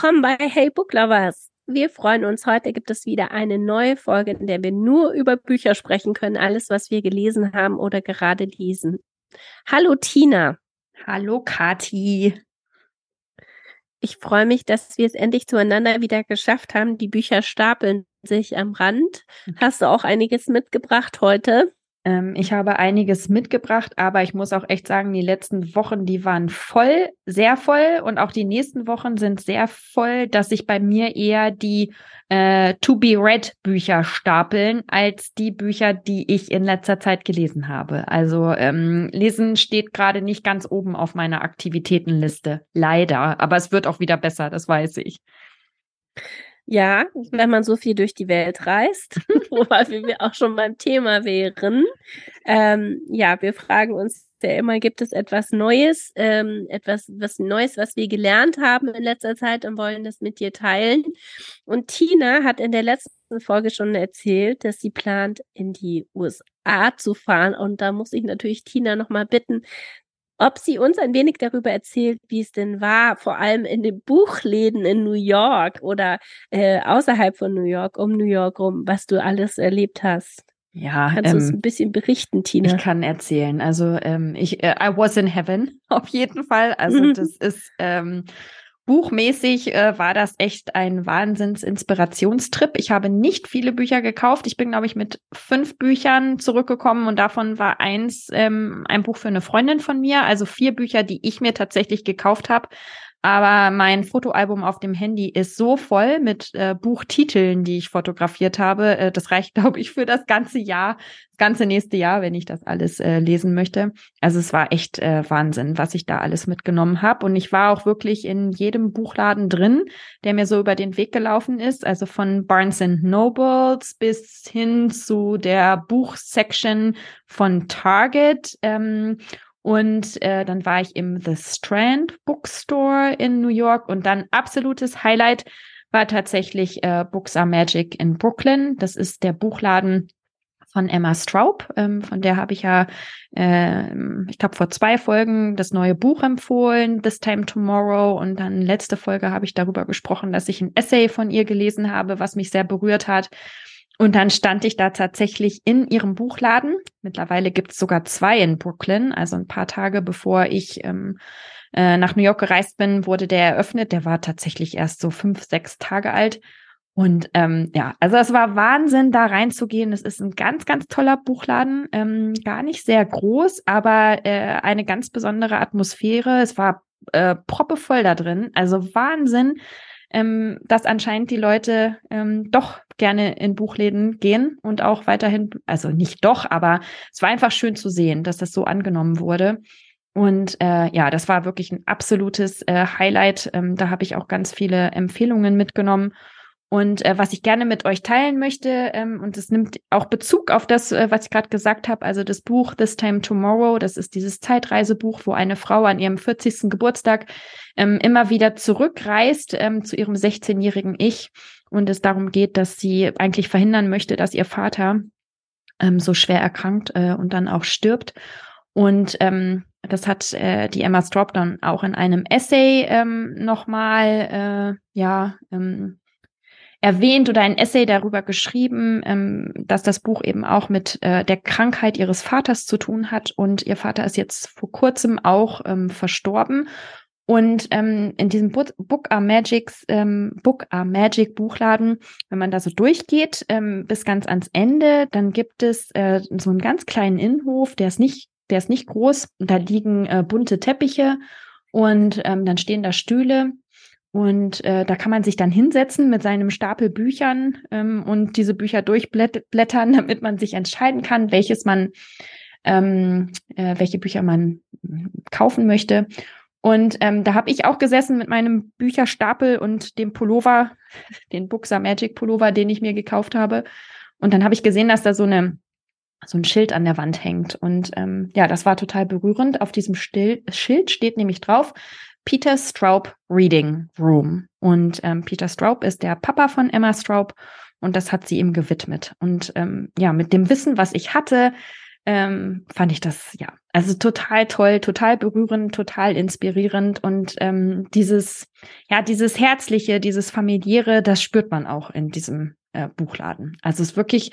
Willkommen bei Hey Book Lovers. Wir freuen uns. Heute gibt es wieder eine neue Folge, in der wir nur über Bücher sprechen können. Alles, was wir gelesen haben oder gerade lesen. Hallo Tina. Hallo Kati. Ich freue mich, dass wir es endlich zueinander wieder geschafft haben. Die Bücher stapeln sich am Rand. Hast du auch einiges mitgebracht heute? Ähm, ich habe einiges mitgebracht, aber ich muss auch echt sagen, die letzten Wochen, die waren voll, sehr voll und auch die nächsten Wochen sind sehr voll, dass sich bei mir eher die äh, To Be Read Bücher stapeln als die Bücher, die ich in letzter Zeit gelesen habe. Also ähm, Lesen steht gerade nicht ganz oben auf meiner Aktivitätenliste, leider. Aber es wird auch wieder besser, das weiß ich. Ja, wenn man so viel durch die Welt reist, wobei wir auch schon beim Thema wären. Ähm, ja, wir fragen uns ja immer, gibt es etwas Neues, ähm, etwas was Neues, was wir gelernt haben in letzter Zeit und wollen das mit dir teilen. Und Tina hat in der letzten Folge schon erzählt, dass sie plant, in die USA zu fahren. Und da muss ich natürlich Tina nochmal bitten, ob sie uns ein wenig darüber erzählt, wie es denn war, vor allem in den Buchläden in New York oder äh, außerhalb von New York, um New York rum, was du alles erlebt hast. Ja, kannst ähm, du uns ein bisschen berichten, Tina? Ich kann erzählen. Also ähm, ich, äh, I was in heaven auf jeden Fall. Also mhm. das ist ähm, Buchmäßig äh, war das echt ein Wahnsinns-Inspirationstrip. Ich habe nicht viele Bücher gekauft. Ich bin, glaube ich, mit fünf Büchern zurückgekommen und davon war eins ähm, ein Buch für eine Freundin von mir. Also vier Bücher, die ich mir tatsächlich gekauft habe. Aber mein Fotoalbum auf dem Handy ist so voll mit äh, Buchtiteln, die ich fotografiert habe. Äh, das reicht, glaube ich, für das ganze Jahr, das ganze nächste Jahr, wenn ich das alles äh, lesen möchte. Also es war echt äh, Wahnsinn, was ich da alles mitgenommen habe. Und ich war auch wirklich in jedem Buchladen drin, der mir so über den Weg gelaufen ist. Also von Barnes Nobles bis hin zu der Buchsection von Target. Ähm, und äh, dann war ich im The Strand Bookstore in New York und dann absolutes Highlight war tatsächlich äh, Books Are Magic in Brooklyn. Das ist der Buchladen von Emma Straub. Ähm, von der habe ich ja, äh, ich glaube, vor zwei Folgen das neue Buch empfohlen, This Time Tomorrow. Und dann letzte Folge habe ich darüber gesprochen, dass ich ein Essay von ihr gelesen habe, was mich sehr berührt hat. Und dann stand ich da tatsächlich in ihrem Buchladen. Mittlerweile gibt es sogar zwei in Brooklyn. Also ein paar Tage bevor ich ähm, äh, nach New York gereist bin, wurde der eröffnet. Der war tatsächlich erst so fünf, sechs Tage alt. Und ähm, ja, also es war Wahnsinn, da reinzugehen. Es ist ein ganz, ganz toller Buchladen, ähm, gar nicht sehr groß, aber äh, eine ganz besondere Atmosphäre. Es war äh, proppevoll da drin, also Wahnsinn ähm, dass anscheinend die Leute ähm, doch gerne in Buchläden gehen und auch weiterhin, also nicht doch, aber es war einfach schön zu sehen, dass das so angenommen wurde. Und äh, ja, das war wirklich ein absolutes äh, Highlight. Ähm, da habe ich auch ganz viele Empfehlungen mitgenommen. Und äh, was ich gerne mit euch teilen möchte, ähm, und es nimmt auch Bezug auf das, äh, was ich gerade gesagt habe, also das Buch This Time Tomorrow, das ist dieses Zeitreisebuch, wo eine Frau an ihrem 40. Geburtstag ähm, immer wieder zurückreist ähm, zu ihrem 16-jährigen Ich und es darum geht, dass sie eigentlich verhindern möchte, dass ihr Vater ähm, so schwer erkrankt äh, und dann auch stirbt. Und ähm, das hat äh, die Emma Straub dann auch in einem Essay ähm, nochmal, äh, ja, ähm, erwähnt oder ein Essay darüber geschrieben, ähm, dass das Buch eben auch mit äh, der Krankheit ihres Vaters zu tun hat. Und ihr Vater ist jetzt vor kurzem auch ähm, verstorben. Und ähm, in diesem Book, Book Are Magics, ähm, Book Are Magic Buchladen, wenn man da so durchgeht ähm, bis ganz ans Ende, dann gibt es äh, so einen ganz kleinen Innenhof, der ist nicht, der ist nicht groß. Da liegen äh, bunte Teppiche und ähm, dann stehen da Stühle und äh, da kann man sich dann hinsetzen mit seinem Stapel Büchern ähm, und diese Bücher durchblättern, damit man sich entscheiden kann, welches man, ähm, äh, welche Bücher man hm, kaufen möchte. Und ähm, da habe ich auch gesessen mit meinem Bücherstapel und dem Pullover, den Buxer Magic Pullover, den ich mir gekauft habe. Und dann habe ich gesehen, dass da so eine so ein Schild an der Wand hängt. Und ähm, ja, das war total berührend. Auf diesem Stil Schild steht nämlich drauf, Peter Straub Reading Room. Und ähm, Peter Straub ist der Papa von Emma Straub und das hat sie ihm gewidmet. Und ähm, ja, mit dem Wissen, was ich hatte, ähm, fand ich das, ja, also total toll, total berührend, total inspirierend und ähm, dieses, ja, dieses Herzliche, dieses Familiäre, das spürt man auch in diesem äh, Buchladen. Also es ist wirklich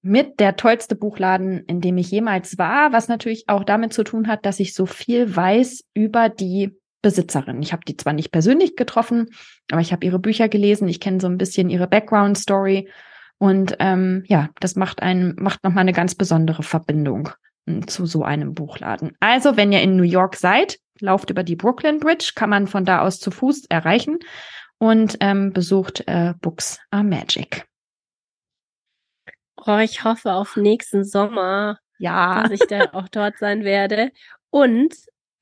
mit der tollste Buchladen, in dem ich jemals war, was natürlich auch damit zu tun hat, dass ich so viel weiß über die Besitzerin. Ich habe die zwar nicht persönlich getroffen, aber ich habe ihre Bücher gelesen, ich kenne so ein bisschen ihre Background Story und ähm, ja, das macht einen macht noch mal eine ganz besondere Verbindung hm, zu so einem Buchladen. Also, wenn ihr in New York seid, lauft über die Brooklyn Bridge, kann man von da aus zu Fuß erreichen und ähm, besucht äh, Books are Magic. Oh, ich hoffe auf nächsten Sommer, ja. dass ich da auch dort sein werde. Und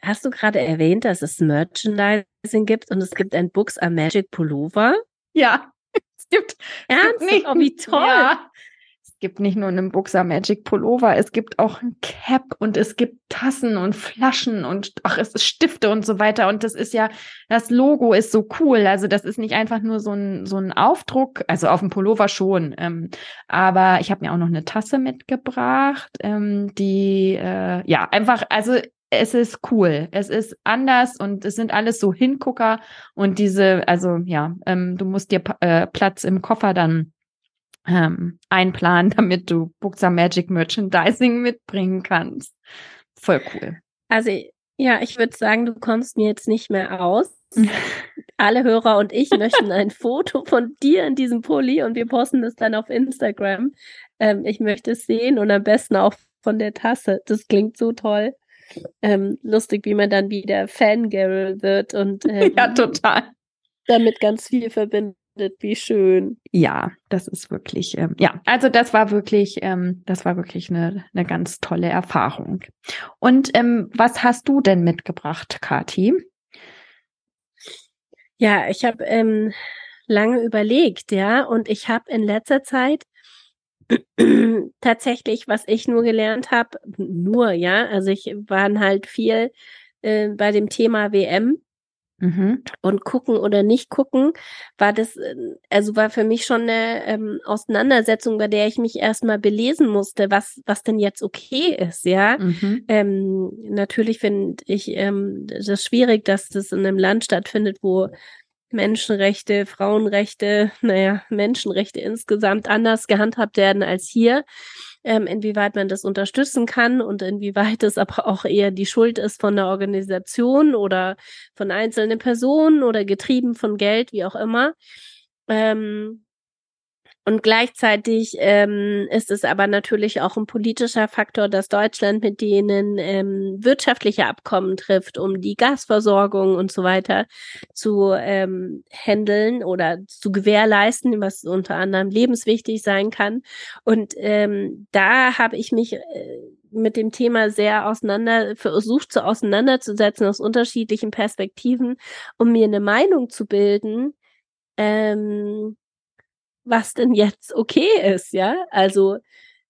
hast du gerade erwähnt, dass es Merchandising gibt und es gibt ein Books are Magic Pullover? Ja, es gibt. Ernst? Es gibt oh, wie toll. Ja gibt nicht nur einen Buxer Magic Pullover, es gibt auch ein Cap und es gibt Tassen und Flaschen und ach, es ist Stifte und so weiter. Und das ist ja, das Logo ist so cool. Also das ist nicht einfach nur so ein, so ein Aufdruck, also auf dem Pullover schon. Ähm, aber ich habe mir auch noch eine Tasse mitgebracht, ähm, die äh, ja einfach, also es ist cool, es ist anders und es sind alles so Hingucker und diese, also ja, ähm, du musst dir äh, Platz im Koffer dann ähm, einplanen, damit du Books Magic Merchandising mitbringen kannst. Voll cool. Also ja, ich würde sagen, du kommst mir jetzt nicht mehr aus. Alle Hörer und ich möchten ein Foto von dir in diesem Pulli und wir posten das dann auf Instagram. Ähm, ich möchte es sehen und am besten auch von der Tasse. Das klingt so toll. Ähm, lustig, wie man dann wieder Fangirl wird und ähm, ja, total. damit ganz viel verbindet wie schön. Ja, das ist wirklich, ähm, ja, also das war wirklich, ähm, das war wirklich eine, eine ganz tolle Erfahrung. Und ähm, was hast du denn mitgebracht, Kati? Ja, ich habe ähm, lange überlegt, ja, und ich habe in letzter Zeit tatsächlich, was ich nur gelernt habe, nur, ja, also ich waren halt viel äh, bei dem Thema WM Mhm. Und gucken oder nicht gucken, war das, äh, also war für mich schon eine ähm, Auseinandersetzung, bei der ich mich erstmal belesen musste, was, was denn jetzt okay ist, ja. Mhm. Ähm, natürlich finde ich ähm, das schwierig, dass das in einem Land stattfindet, wo Menschenrechte, Frauenrechte, naja, Menschenrechte insgesamt anders gehandhabt werden als hier ähm, inwieweit man das unterstützen kann und inwieweit es aber auch eher die Schuld ist von der Organisation oder von einzelnen Personen oder getrieben von Geld, wie auch immer. Ähm, und gleichzeitig ähm, ist es aber natürlich auch ein politischer Faktor, dass Deutschland mit denen ähm, wirtschaftliche Abkommen trifft, um die Gasversorgung und so weiter zu ähm, handeln oder zu gewährleisten, was unter anderem lebenswichtig sein kann. Und ähm, da habe ich mich äh, mit dem Thema sehr auseinander, versucht zu auseinanderzusetzen aus unterschiedlichen Perspektiven, um mir eine Meinung zu bilden. Ähm, was denn jetzt okay ist, ja? Also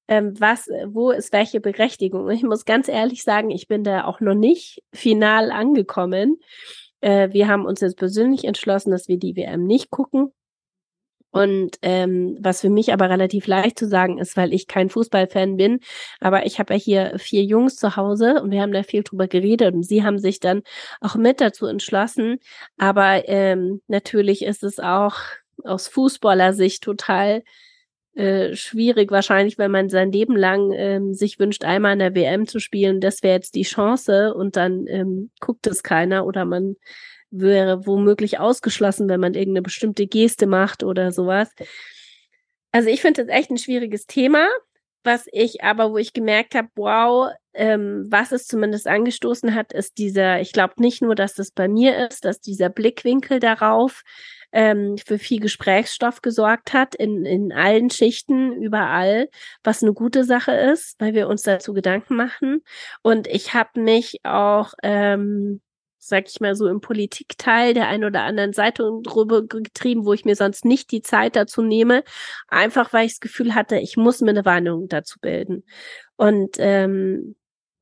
ähm, was, wo ist welche Berechtigung? ich muss ganz ehrlich sagen, ich bin da auch noch nicht final angekommen. Äh, wir haben uns jetzt persönlich entschlossen, dass wir die WM nicht gucken. Und ähm, was für mich aber relativ leicht zu sagen ist, weil ich kein Fußballfan bin, aber ich habe ja hier vier Jungs zu Hause und wir haben da viel drüber geredet und sie haben sich dann auch mit dazu entschlossen. Aber ähm, natürlich ist es auch aus Fußballersicht total äh, schwierig wahrscheinlich, wenn man sein Leben lang ähm, sich wünscht, einmal in der WM zu spielen. Das wäre jetzt die Chance und dann ähm, guckt es keiner oder man wäre womöglich ausgeschlossen, wenn man irgendeine bestimmte Geste macht oder sowas. Also ich finde das echt ein schwieriges Thema, was ich aber, wo ich gemerkt habe, wow, ähm, was es zumindest angestoßen hat, ist dieser, ich glaube nicht nur, dass das bei mir ist, dass dieser Blickwinkel darauf ähm, für viel Gesprächsstoff gesorgt hat in, in allen Schichten, überall, was eine gute Sache ist, weil wir uns dazu Gedanken machen. Und ich habe mich auch ähm, sag ich mal so, im Politikteil der ein oder anderen Seite drüber getrieben, wo ich mir sonst nicht die Zeit dazu nehme, einfach weil ich das Gefühl hatte, ich muss mir eine Meinung dazu bilden. Und ähm,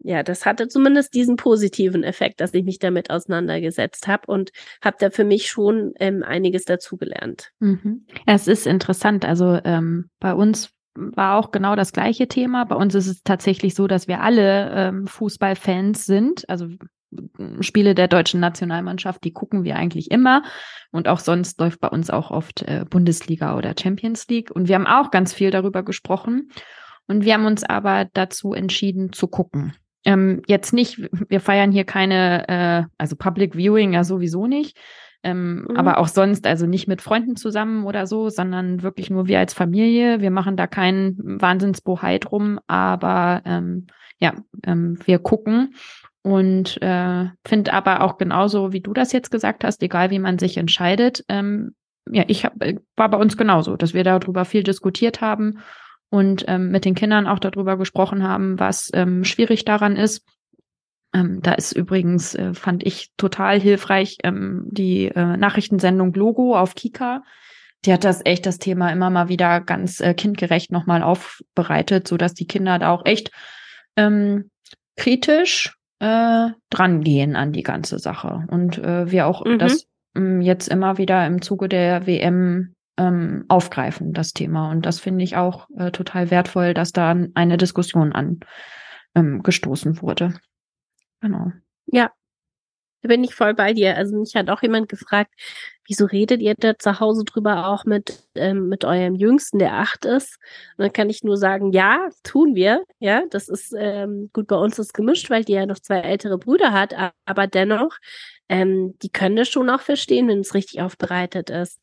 ja, das hatte zumindest diesen positiven Effekt, dass ich mich damit auseinandergesetzt habe und habe da für mich schon ähm, einiges dazugelernt. Mhm. Es ist interessant. Also ähm, bei uns war auch genau das gleiche Thema. Bei uns ist es tatsächlich so, dass wir alle ähm, Fußballfans sind. Also Spiele der deutschen Nationalmannschaft, die gucken wir eigentlich immer. Und auch sonst läuft bei uns auch oft äh, Bundesliga oder Champions League. Und wir haben auch ganz viel darüber gesprochen. Und wir haben uns aber dazu entschieden zu gucken. Ähm, jetzt nicht, wir feiern hier keine, äh, also Public Viewing ja sowieso nicht. Ähm, mhm. Aber auch sonst, also nicht mit Freunden zusammen oder so, sondern wirklich nur wir als Familie. Wir machen da keinen Wahnsinnsbohai drum, aber ähm, ja, ähm, wir gucken und äh, finde aber auch genauso, wie du das jetzt gesagt hast, egal wie man sich entscheidet. Ähm, ja, ich hab, äh, war bei uns genauso, dass wir darüber viel diskutiert haben und ähm, mit den Kindern auch darüber gesprochen haben, was ähm, schwierig daran ist. Ähm, da ist übrigens, äh, fand ich total hilfreich, ähm, die äh, Nachrichtensendung Logo auf Kika. Die hat das echt das Thema immer mal wieder ganz äh, kindgerecht nochmal aufbereitet, so dass die Kinder da auch echt ähm, kritisch äh, drangehen an die ganze Sache. Und äh, wir auch mhm. das ähm, jetzt immer wieder im Zuge der WM ähm, aufgreifen, das Thema. Und das finde ich auch äh, total wertvoll, dass da eine Diskussion angestoßen ähm, wurde. Genau. Ja, da bin ich voll bei dir. Also mich hat auch jemand gefragt, wieso redet ihr da zu Hause drüber auch mit, ähm, mit eurem Jüngsten, der acht ist? Und dann kann ich nur sagen, ja, tun wir. Ja, das ist ähm, gut bei uns ist gemischt, weil die ja noch zwei ältere Brüder hat, aber dennoch, ähm, die können das schon auch verstehen, wenn es richtig aufbereitet ist.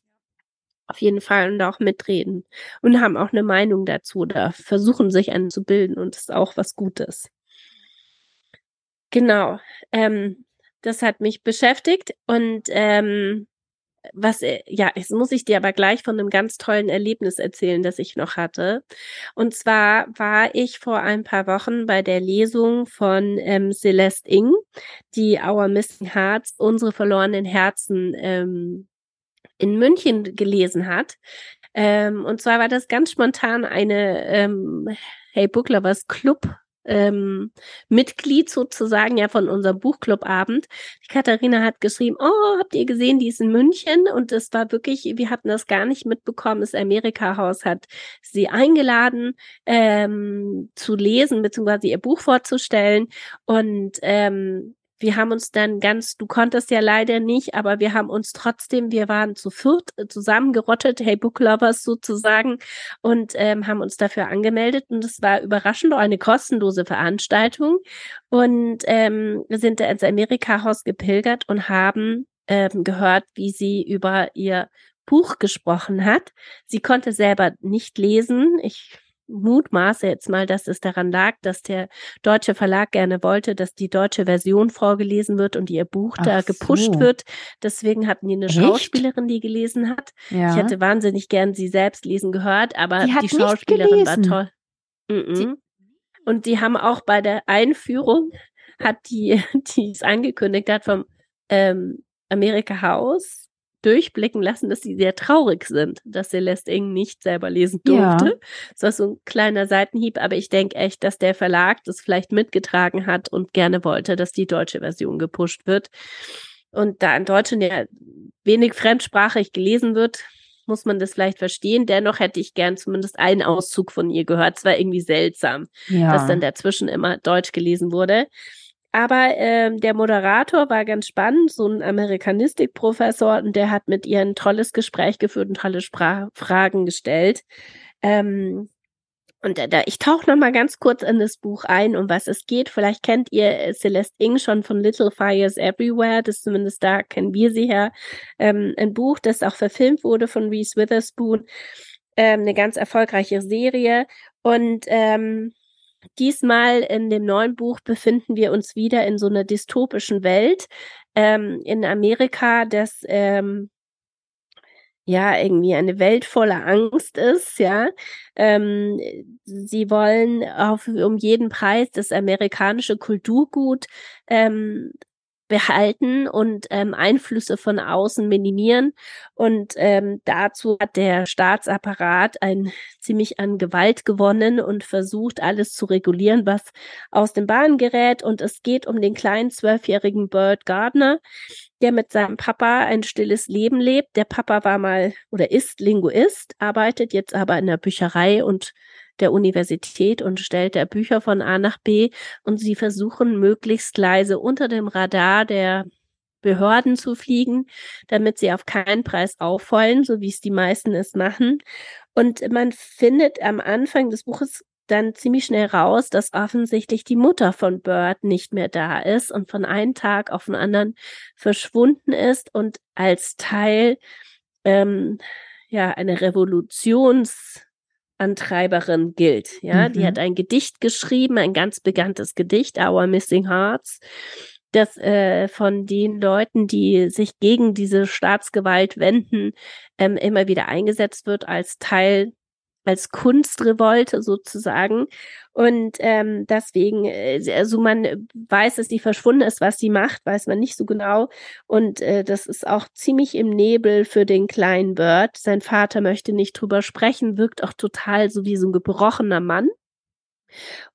Auf jeden Fall und auch mitreden und haben auch eine Meinung dazu oder versuchen sich anzubilden und das ist auch was Gutes. Genau. Ähm, das hat mich beschäftigt und ähm, was, äh, ja, jetzt muss ich dir aber gleich von einem ganz tollen Erlebnis erzählen, das ich noch hatte. Und zwar war ich vor ein paar Wochen bei der Lesung von ähm, Celeste Ing, die Our Missing Hearts, unsere verlorenen Herzen ähm, in München gelesen hat. Ähm, und zwar war das ganz spontan eine ähm, Hey Book Lovers Club ähm, Mitglied sozusagen ja von unserem Buchclubabend. Die Katharina hat geschrieben, oh, habt ihr gesehen, die ist in München und es war wirklich, wir hatten das gar nicht mitbekommen. Das Amerika-Haus hat sie eingeladen ähm, zu lesen beziehungsweise ihr Buch vorzustellen und ähm, wir haben uns dann ganz, du konntest ja leider nicht, aber wir haben uns trotzdem, wir waren zu viert äh, zusammengerottet, hey Book Lovers sozusagen, und ähm, haben uns dafür angemeldet. Und es war überraschend eine kostenlose Veranstaltung. Und ähm, wir sind da ins Amerika-Haus gepilgert und haben ähm, gehört, wie sie über ihr Buch gesprochen hat. Sie konnte selber nicht lesen. Ich mutmaße jetzt mal, dass es daran lag, dass der deutsche Verlag gerne wollte, dass die deutsche Version vorgelesen wird und ihr Buch Ach da gepusht so. wird. Deswegen hatten die eine Echt? Schauspielerin, die gelesen hat. Ja. Ich hätte wahnsinnig gern sie selbst lesen gehört, aber die, die Schauspielerin war toll. Mm -mm. Und die haben auch bei der Einführung hat die, die es angekündigt hat vom ähm, Amerika House durchblicken lassen, dass sie sehr traurig sind, dass Celeste Ing nicht selber lesen durfte. Ja. Das war so ein kleiner Seitenhieb, aber ich denke echt, dass der Verlag das vielleicht mitgetragen hat und gerne wollte, dass die deutsche Version gepusht wird. Und da in Deutschland ja wenig fremdsprachig gelesen wird, muss man das vielleicht verstehen. Dennoch hätte ich gern zumindest einen Auszug von ihr gehört. Es war irgendwie seltsam, ja. dass dann dazwischen immer Deutsch gelesen wurde. Aber ähm, der Moderator war ganz spannend, so ein Amerikanistikprofessor, und der hat mit ihr ein tolles Gespräch geführt und tolle Sprach Fragen gestellt. Ähm, und da, ich tauche noch mal ganz kurz in das Buch ein, um was es geht. Vielleicht kennt ihr äh, Celeste Ing schon von Little Fires Everywhere. Das zumindest da kennen wir sie her. Ähm, ein Buch, das auch verfilmt wurde von Reese Witherspoon. Ähm, eine ganz erfolgreiche Serie. Und ähm, Diesmal in dem neuen Buch befinden wir uns wieder in so einer dystopischen Welt ähm, in Amerika, das ähm, ja irgendwie eine Welt voller Angst ist, ja. Ähm, sie wollen auf, um jeden Preis das amerikanische Kulturgut ähm, behalten und ähm, Einflüsse von außen minimieren. Und ähm, dazu hat der Staatsapparat ein ziemlich an Gewalt gewonnen und versucht, alles zu regulieren, was aus den Bahnen gerät. Und es geht um den kleinen zwölfjährigen Bert Gardner. der mit seinem Papa ein stilles Leben lebt. Der Papa war mal oder ist Linguist, arbeitet jetzt aber in der Bücherei und der Universität und stellt da Bücher von A nach B und sie versuchen möglichst leise unter dem Radar der Behörden zu fliegen, damit sie auf keinen Preis auffallen, so wie es die meisten es machen. Und man findet am Anfang des Buches dann ziemlich schnell raus, dass offensichtlich die Mutter von Bird nicht mehr da ist und von einem Tag auf den anderen verschwunden ist und als Teil ähm, ja eine Revolutionsantreiberin gilt. Ja, mhm. die hat ein Gedicht geschrieben, ein ganz bekanntes Gedicht, Our Missing Hearts, das äh, von den Leuten, die sich gegen diese Staatsgewalt wenden, ähm, immer wieder eingesetzt wird als Teil als Kunstrevolte sozusagen. Und ähm, deswegen, äh, also man weiß, dass die verschwunden ist, was sie macht, weiß man nicht so genau. Und äh, das ist auch ziemlich im Nebel für den kleinen Bird. Sein Vater möchte nicht drüber sprechen, wirkt auch total so wie so ein gebrochener Mann.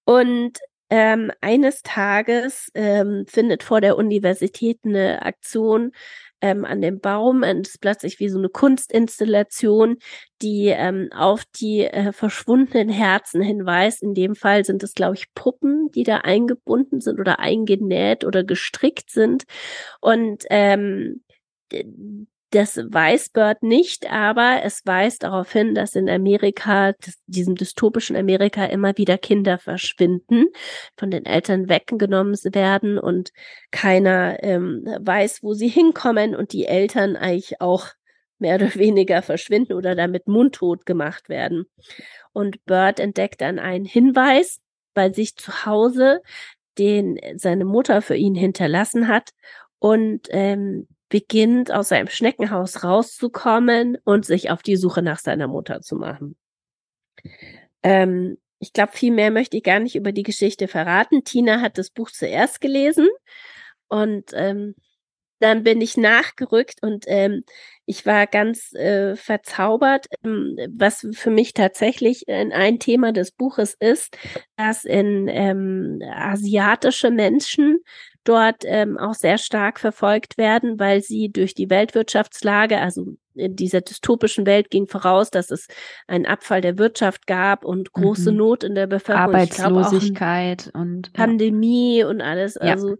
Und ähm, eines Tages ähm, findet vor der Universität eine Aktion ähm, an dem Baum. Und es ist plötzlich wie so eine Kunstinstallation, die ähm, auf die äh, verschwundenen Herzen hinweist. In dem Fall sind es, glaube ich, Puppen, die da eingebunden sind oder eingenäht oder gestrickt sind. Und ähm, das weiß Bird nicht, aber es weist darauf hin, dass in Amerika, diesem dystopischen Amerika, immer wieder Kinder verschwinden, von den Eltern weggenommen werden und keiner ähm, weiß, wo sie hinkommen und die Eltern eigentlich auch mehr oder weniger verschwinden oder damit mundtot gemacht werden. Und Bird entdeckt dann einen Hinweis bei sich zu Hause, den seine Mutter für ihn hinterlassen hat. Und ähm, beginnt, aus seinem Schneckenhaus rauszukommen und sich auf die Suche nach seiner Mutter zu machen. Ähm, ich glaube, viel mehr möchte ich gar nicht über die Geschichte verraten. Tina hat das Buch zuerst gelesen und ähm, dann bin ich nachgerückt und ähm, ich war ganz äh, verzaubert, ähm, was für mich tatsächlich ein Thema des Buches ist, dass in ähm, asiatische Menschen dort ähm, auch sehr stark verfolgt werden, weil sie durch die Weltwirtschaftslage, also in dieser dystopischen Welt ging voraus, dass es einen Abfall der Wirtschaft gab und große mhm. Not in der Bevölkerung. Arbeitslosigkeit und Pandemie ja. und alles. Also ja.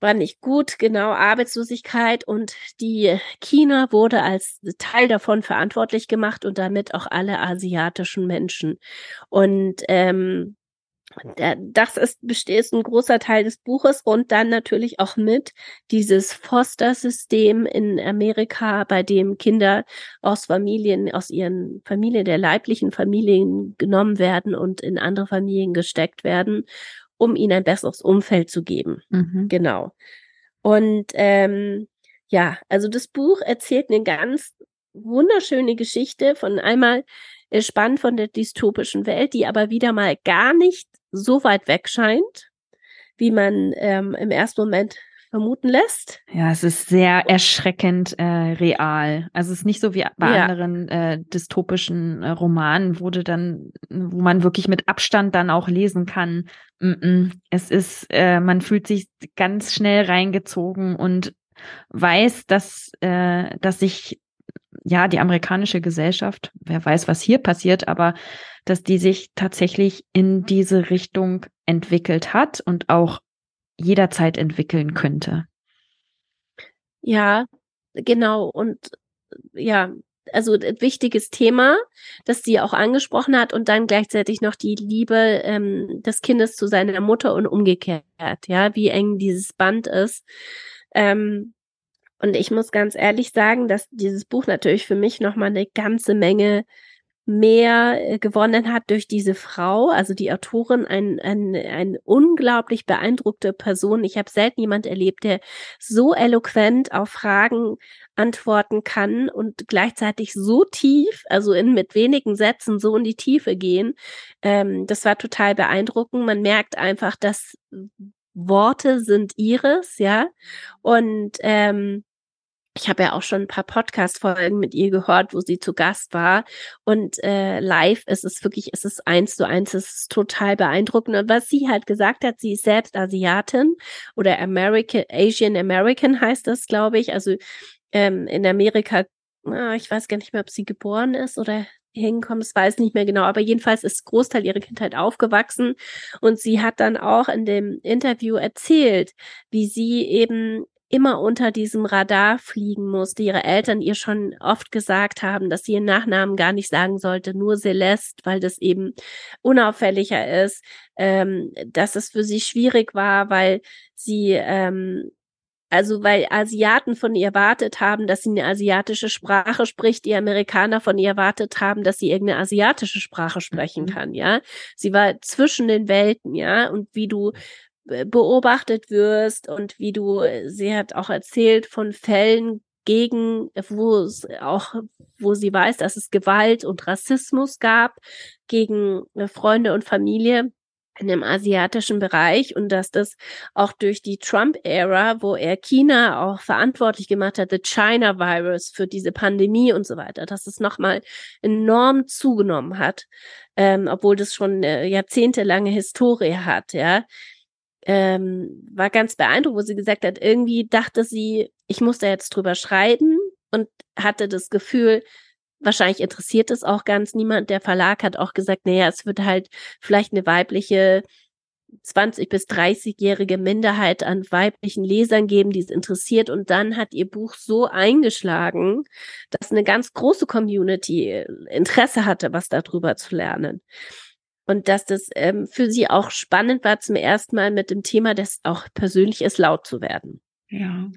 war nicht gut, genau, Arbeitslosigkeit und die China wurde als Teil davon verantwortlich gemacht und damit auch alle asiatischen Menschen. Und ähm, das ist, besteht ein großer Teil des Buches und dann natürlich auch mit dieses Foster-System in Amerika, bei dem Kinder aus Familien, aus ihren Familien, der leiblichen Familien genommen werden und in andere Familien gesteckt werden, um ihnen ein besseres Umfeld zu geben. Mhm. Genau. Und ähm, ja, also das Buch erzählt eine ganz wunderschöne Geschichte von einmal äh, spannend von der dystopischen Welt, die aber wieder mal gar nicht so weit weg scheint, wie man ähm, im ersten Moment vermuten lässt. Ja, es ist sehr erschreckend äh, real. Also es ist nicht so wie bei ja. anderen äh, dystopischen äh, Romanen, wo dann, wo man wirklich mit Abstand dann auch lesen kann. Mm -mm. Es ist, äh, man fühlt sich ganz schnell reingezogen und weiß, dass, äh, dass sich ja die amerikanische Gesellschaft, wer weiß, was hier passiert, aber dass die sich tatsächlich in diese Richtung entwickelt hat und auch jederzeit entwickeln könnte. Ja, genau. Und ja, also ein wichtiges Thema, das sie auch angesprochen hat und dann gleichzeitig noch die Liebe ähm, des Kindes zu seiner Mutter und umgekehrt, ja, wie eng dieses Band ist. Ähm, und ich muss ganz ehrlich sagen, dass dieses Buch natürlich für mich nochmal eine ganze Menge mehr äh, gewonnen hat durch diese Frau, also die Autorin, ein, ein, ein unglaublich beeindruckte Person. Ich habe selten jemand erlebt, der so eloquent auf Fragen antworten kann und gleichzeitig so tief, also in mit wenigen Sätzen so in die Tiefe gehen. Ähm, das war total beeindruckend. Man merkt einfach, dass Worte sind ihres, ja. Und ähm, ich habe ja auch schon ein paar Podcast-Folgen mit ihr gehört, wo sie zu Gast war. Und äh, live ist es wirklich, ist es eins zu eins, es ist total beeindruckend. Und was sie halt gesagt hat, sie ist selbst Asiatin oder American, Asian American heißt das, glaube ich. Also ähm, in Amerika, ich weiß gar nicht mehr, ob sie geboren ist oder hinkommen, das weiß nicht mehr genau, aber jedenfalls ist Großteil ihrer Kindheit aufgewachsen und sie hat dann auch in dem Interview erzählt, wie sie eben immer unter diesem Radar fliegen musste. Ihre Eltern ihr schon oft gesagt haben, dass sie ihren Nachnamen gar nicht sagen sollte, nur Celeste, weil das eben unauffälliger ist, ähm, dass es für sie schwierig war, weil sie ähm, also weil Asiaten von ihr erwartet haben, dass sie eine asiatische Sprache spricht, die Amerikaner von ihr erwartet haben, dass sie irgendeine asiatische Sprache sprechen mhm. kann, ja. Sie war zwischen den Welten, ja. Und wie du beobachtet wirst und wie du, sie hat auch erzählt von Fällen gegen, wo es auch, wo sie weiß, dass es Gewalt und Rassismus gab gegen äh, Freunde und Familie in dem asiatischen Bereich und dass das auch durch die Trump-Ära, wo er China auch verantwortlich gemacht hat, the China Virus für diese Pandemie und so weiter, dass es nochmal enorm zugenommen hat, ähm, obwohl das schon eine jahrzehntelange Historie hat, ja ähm, war ganz beeindruckt, wo sie gesagt hat, irgendwie dachte sie, ich muss da jetzt drüber schreiben und hatte das Gefühl, wahrscheinlich interessiert es auch ganz niemand. Der Verlag hat auch gesagt, naja, es wird halt vielleicht eine weibliche 20 bis 30-jährige Minderheit an weiblichen Lesern geben, die es interessiert. Und dann hat ihr Buch so eingeschlagen, dass eine ganz große Community Interesse hatte, was darüber zu lernen und dass das ähm, für sie auch spannend war, zum ersten Mal mit dem Thema des auch persönlich ist, laut zu werden. Ja,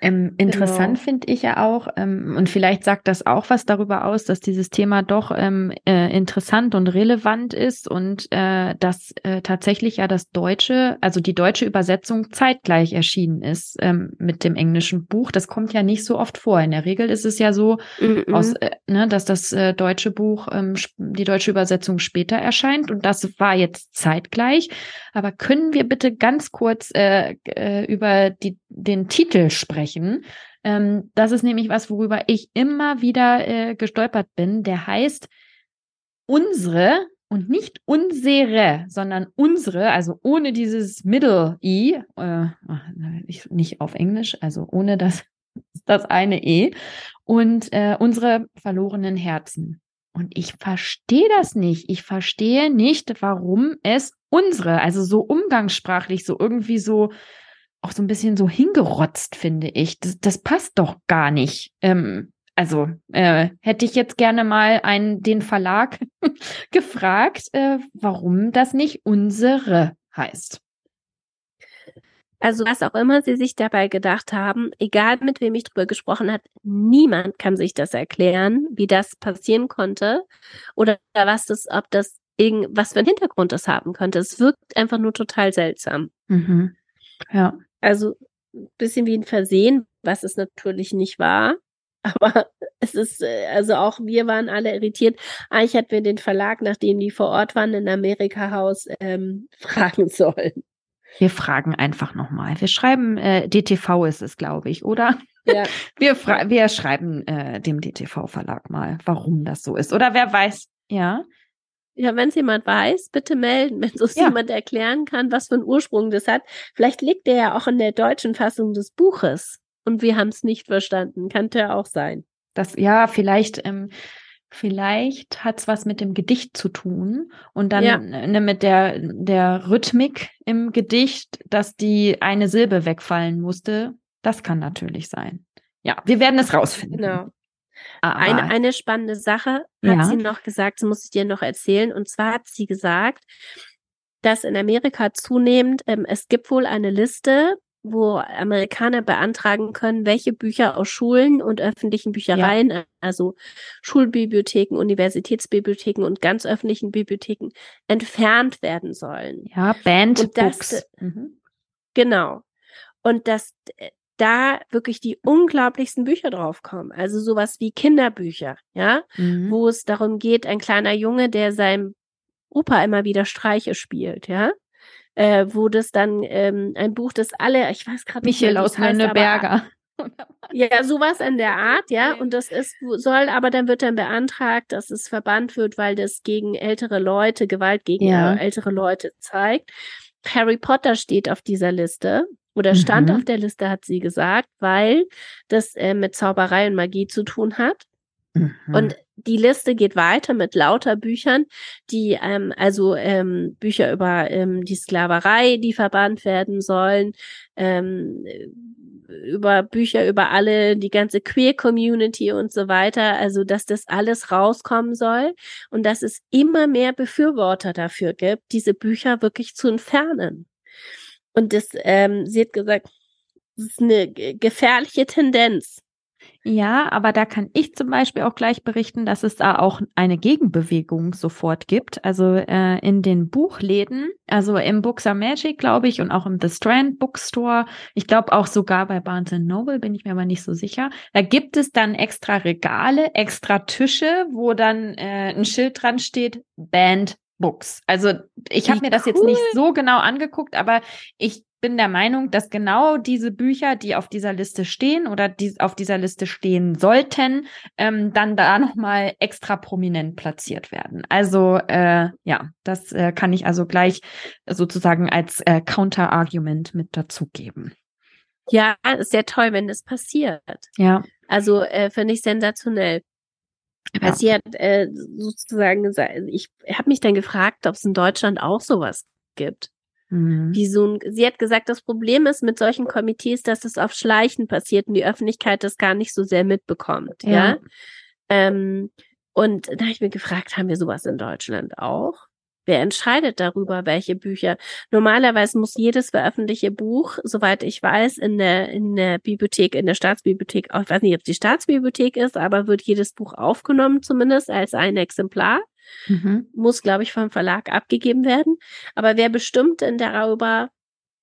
ähm, interessant genau. finde ich ja auch, ähm, und vielleicht sagt das auch was darüber aus, dass dieses Thema doch ähm, äh, interessant und relevant ist und äh, dass äh, tatsächlich ja das deutsche, also die deutsche Übersetzung zeitgleich erschienen ist ähm, mit dem englischen Buch. Das kommt ja nicht so oft vor. In der Regel ist es ja so, mhm. aus, äh, ne, dass das äh, deutsche Buch, ähm, die deutsche Übersetzung später erscheint und das war jetzt zeitgleich. Aber können wir bitte ganz kurz äh, äh, über die den Titel sprechen. Ähm, das ist nämlich was, worüber ich immer wieder äh, gestolpert bin. Der heißt unsere und nicht unsere, sondern unsere, also ohne dieses Middle I, äh, nicht auf Englisch, also ohne das, das eine E und äh, unsere verlorenen Herzen. Und ich verstehe das nicht. Ich verstehe nicht, warum es unsere, also so umgangssprachlich, so irgendwie so auch so ein bisschen so hingerotzt, finde ich. Das, das passt doch gar nicht. Ähm, also äh, hätte ich jetzt gerne mal einen, den Verlag gefragt, äh, warum das nicht unsere heißt. Also was auch immer Sie sich dabei gedacht haben, egal mit wem ich drüber gesprochen habe, niemand kann sich das erklären, wie das passieren konnte oder was das, ob das irgend, was für einen Hintergrund das haben könnte. Es wirkt einfach nur total seltsam. Mhm. Ja. Also ein bisschen wie ein Versehen, was es natürlich nicht war. Aber es ist, äh, also auch wir waren alle irritiert. Eigentlich hätten wir den Verlag, nachdem die vor Ort waren, in Amerika Haus, ähm, fragen sollen. Wir fragen einfach nochmal. Wir schreiben, äh, DTV ist es, glaube ich, oder? Ja. Wir, wir schreiben äh, dem DTV-Verlag mal, warum das so ist. Oder wer weiß, ja. Ja, wenn es jemand weiß, bitte melden, wenn es ja. jemand erklären kann, was für einen Ursprung das hat. Vielleicht liegt der ja auch in der deutschen Fassung des Buches und wir haben es nicht verstanden. Könnte ja auch sein. Das, ja, vielleicht, ähm, vielleicht hat es was mit dem Gedicht zu tun und dann ja. ne, mit der, der Rhythmik im Gedicht, dass die eine Silbe wegfallen musste. Das kann natürlich sein. Ja, wir werden es rausfinden. Genau. Eine, eine spannende Sache hat ja. sie noch gesagt, das muss ich dir noch erzählen. Und zwar hat sie gesagt, dass in Amerika zunehmend, ähm, es gibt wohl eine Liste, wo Amerikaner beantragen können, welche Bücher aus Schulen und öffentlichen Büchereien, ja. also Schulbibliotheken, Universitätsbibliotheken und ganz öffentlichen Bibliotheken entfernt werden sollen. Ja, Bandbooks. Mhm. Genau. Und dass äh, da wirklich die unglaublichsten Bücher draufkommen. Also sowas wie Kinderbücher, ja, mhm. wo es darum geht, ein kleiner Junge, der seinem Opa immer wieder Streiche spielt, ja. Äh, wo das dann ähm, ein Buch, das alle, ich weiß gerade nicht, Michael aus Nönneberger. Ja, sowas in der Art, ja. Und das ist, soll, aber dann wird dann beantragt, dass es verbannt wird, weil das gegen ältere Leute, Gewalt gegen ja. Äh, ältere Leute zeigt. Harry Potter steht auf dieser Liste oder stand mhm. auf der Liste, hat sie gesagt, weil das äh, mit Zauberei und Magie zu tun hat. Mhm. Und die Liste geht weiter mit lauter Büchern, die ähm, also ähm, Bücher über ähm, die Sklaverei, die verbannt werden sollen, ähm, über Bücher über alle, die ganze Queer Community und so weiter, also dass das alles rauskommen soll und dass es immer mehr Befürworter dafür gibt, diese Bücher wirklich zu entfernen. Und das, ähm, sie hat gesagt, das ist eine gefährliche Tendenz. Ja, aber da kann ich zum Beispiel auch gleich berichten, dass es da auch eine Gegenbewegung sofort gibt. Also äh, in den Buchläden, also im Books are Magic, glaube ich, und auch im The Strand Bookstore. Ich glaube auch sogar bei Barnes Noble, bin ich mir aber nicht so sicher. Da gibt es dann extra Regale, extra Tische, wo dann äh, ein Schild dran steht, Band Books. Also ich habe mir das cool. jetzt nicht so genau angeguckt, aber ich bin der Meinung, dass genau diese Bücher, die auf dieser Liste stehen oder die auf dieser Liste stehen sollten, ähm, dann da nochmal extra prominent platziert werden. Also äh, ja, das äh, kann ich also gleich sozusagen als äh, Counter-Argument mit dazugeben. Ja, ist sehr toll, wenn das passiert. Ja. Also äh, finde ich sensationell. Weil ja. sie hat äh, sozusagen gesagt, ich habe mich dann gefragt, ob es in Deutschland auch sowas gibt. Mhm. Wie so ein, sie hat gesagt, das Problem ist mit solchen Komitees, dass es auf Schleichen passiert und die Öffentlichkeit das gar nicht so sehr mitbekommt. Ja. ja? Ähm, und da habe ich mir gefragt, haben wir sowas in Deutschland auch? Wer entscheidet darüber, welche Bücher? Normalerweise muss jedes veröffentlichte Buch, soweit ich weiß, in der, in der Bibliothek, in der Staatsbibliothek, ich weiß nicht, ob es die Staatsbibliothek ist, aber wird jedes Buch aufgenommen, zumindest als ein Exemplar. Mhm. Muss, glaube ich, vom Verlag abgegeben werden. Aber wer bestimmt denn darüber,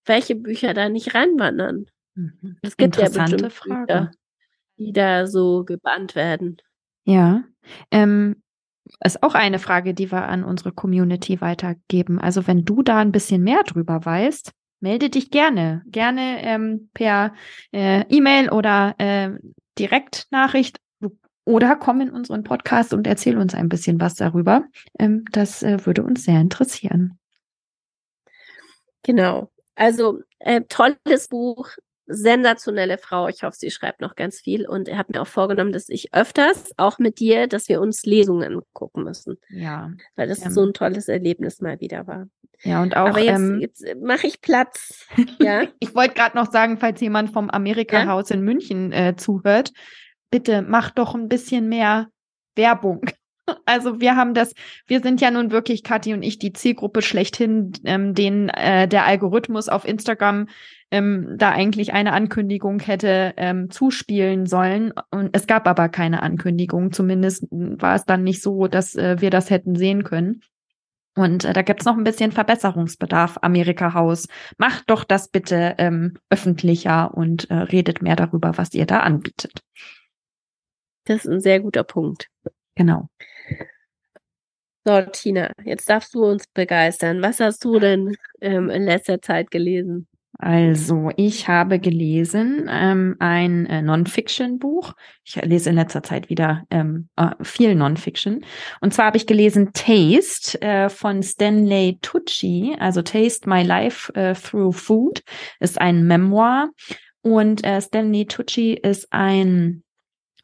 welche Bücher da nicht reinwandern? Mhm. Es gibt ja bestimmte Frage. Bücher, die da so gebannt werden. Ja. Ähm, ist auch eine Frage, die wir an unsere Community weitergeben. Also wenn du da ein bisschen mehr drüber weißt, melde dich gerne. Gerne ähm, per äh, E-Mail oder äh, Direktnachricht oder komm in unseren Podcast und erzähl uns ein bisschen was darüber. Ähm, das äh, würde uns sehr interessieren. Genau. Also äh, tolles Buch, sensationelle Frau. Ich hoffe, sie schreibt noch ganz viel und er hat mir auch vorgenommen, dass ich öfters, auch mit dir, dass wir uns Lesungen gucken müssen. Ja. Weil das ähm, so ein tolles Erlebnis mal wieder war. Ja, und auch. Aber jetzt, ähm, jetzt mache ich Platz. Ja. ich wollte gerade noch sagen, falls jemand vom Amerika-Haus ja? in München äh, zuhört, bitte mach doch ein bisschen mehr Werbung. Also wir haben das, wir sind ja nun wirklich, Kathi und ich, die Zielgruppe schlechthin, ähm, denen äh, der Algorithmus auf Instagram ähm, da eigentlich eine Ankündigung hätte ähm, zuspielen sollen. Und es gab aber keine Ankündigung. Zumindest war es dann nicht so, dass äh, wir das hätten sehen können. Und äh, da gibt's noch ein bisschen Verbesserungsbedarf, Amerika Haus. Macht doch das bitte ähm, öffentlicher und äh, redet mehr darüber, was ihr da anbietet. Das ist ein sehr guter Punkt. Genau. So, Tina, jetzt darfst du uns begeistern. Was hast du denn ähm, in letzter Zeit gelesen? Also, ich habe gelesen ähm, ein äh, Non-Fiction-Buch. Ich lese in letzter Zeit wieder ähm, äh, viel Non-Fiction. Und zwar habe ich gelesen Taste äh, von Stanley Tucci, also Taste My Life äh, Through Food, ist ein Memoir. Und äh, Stanley Tucci ist ein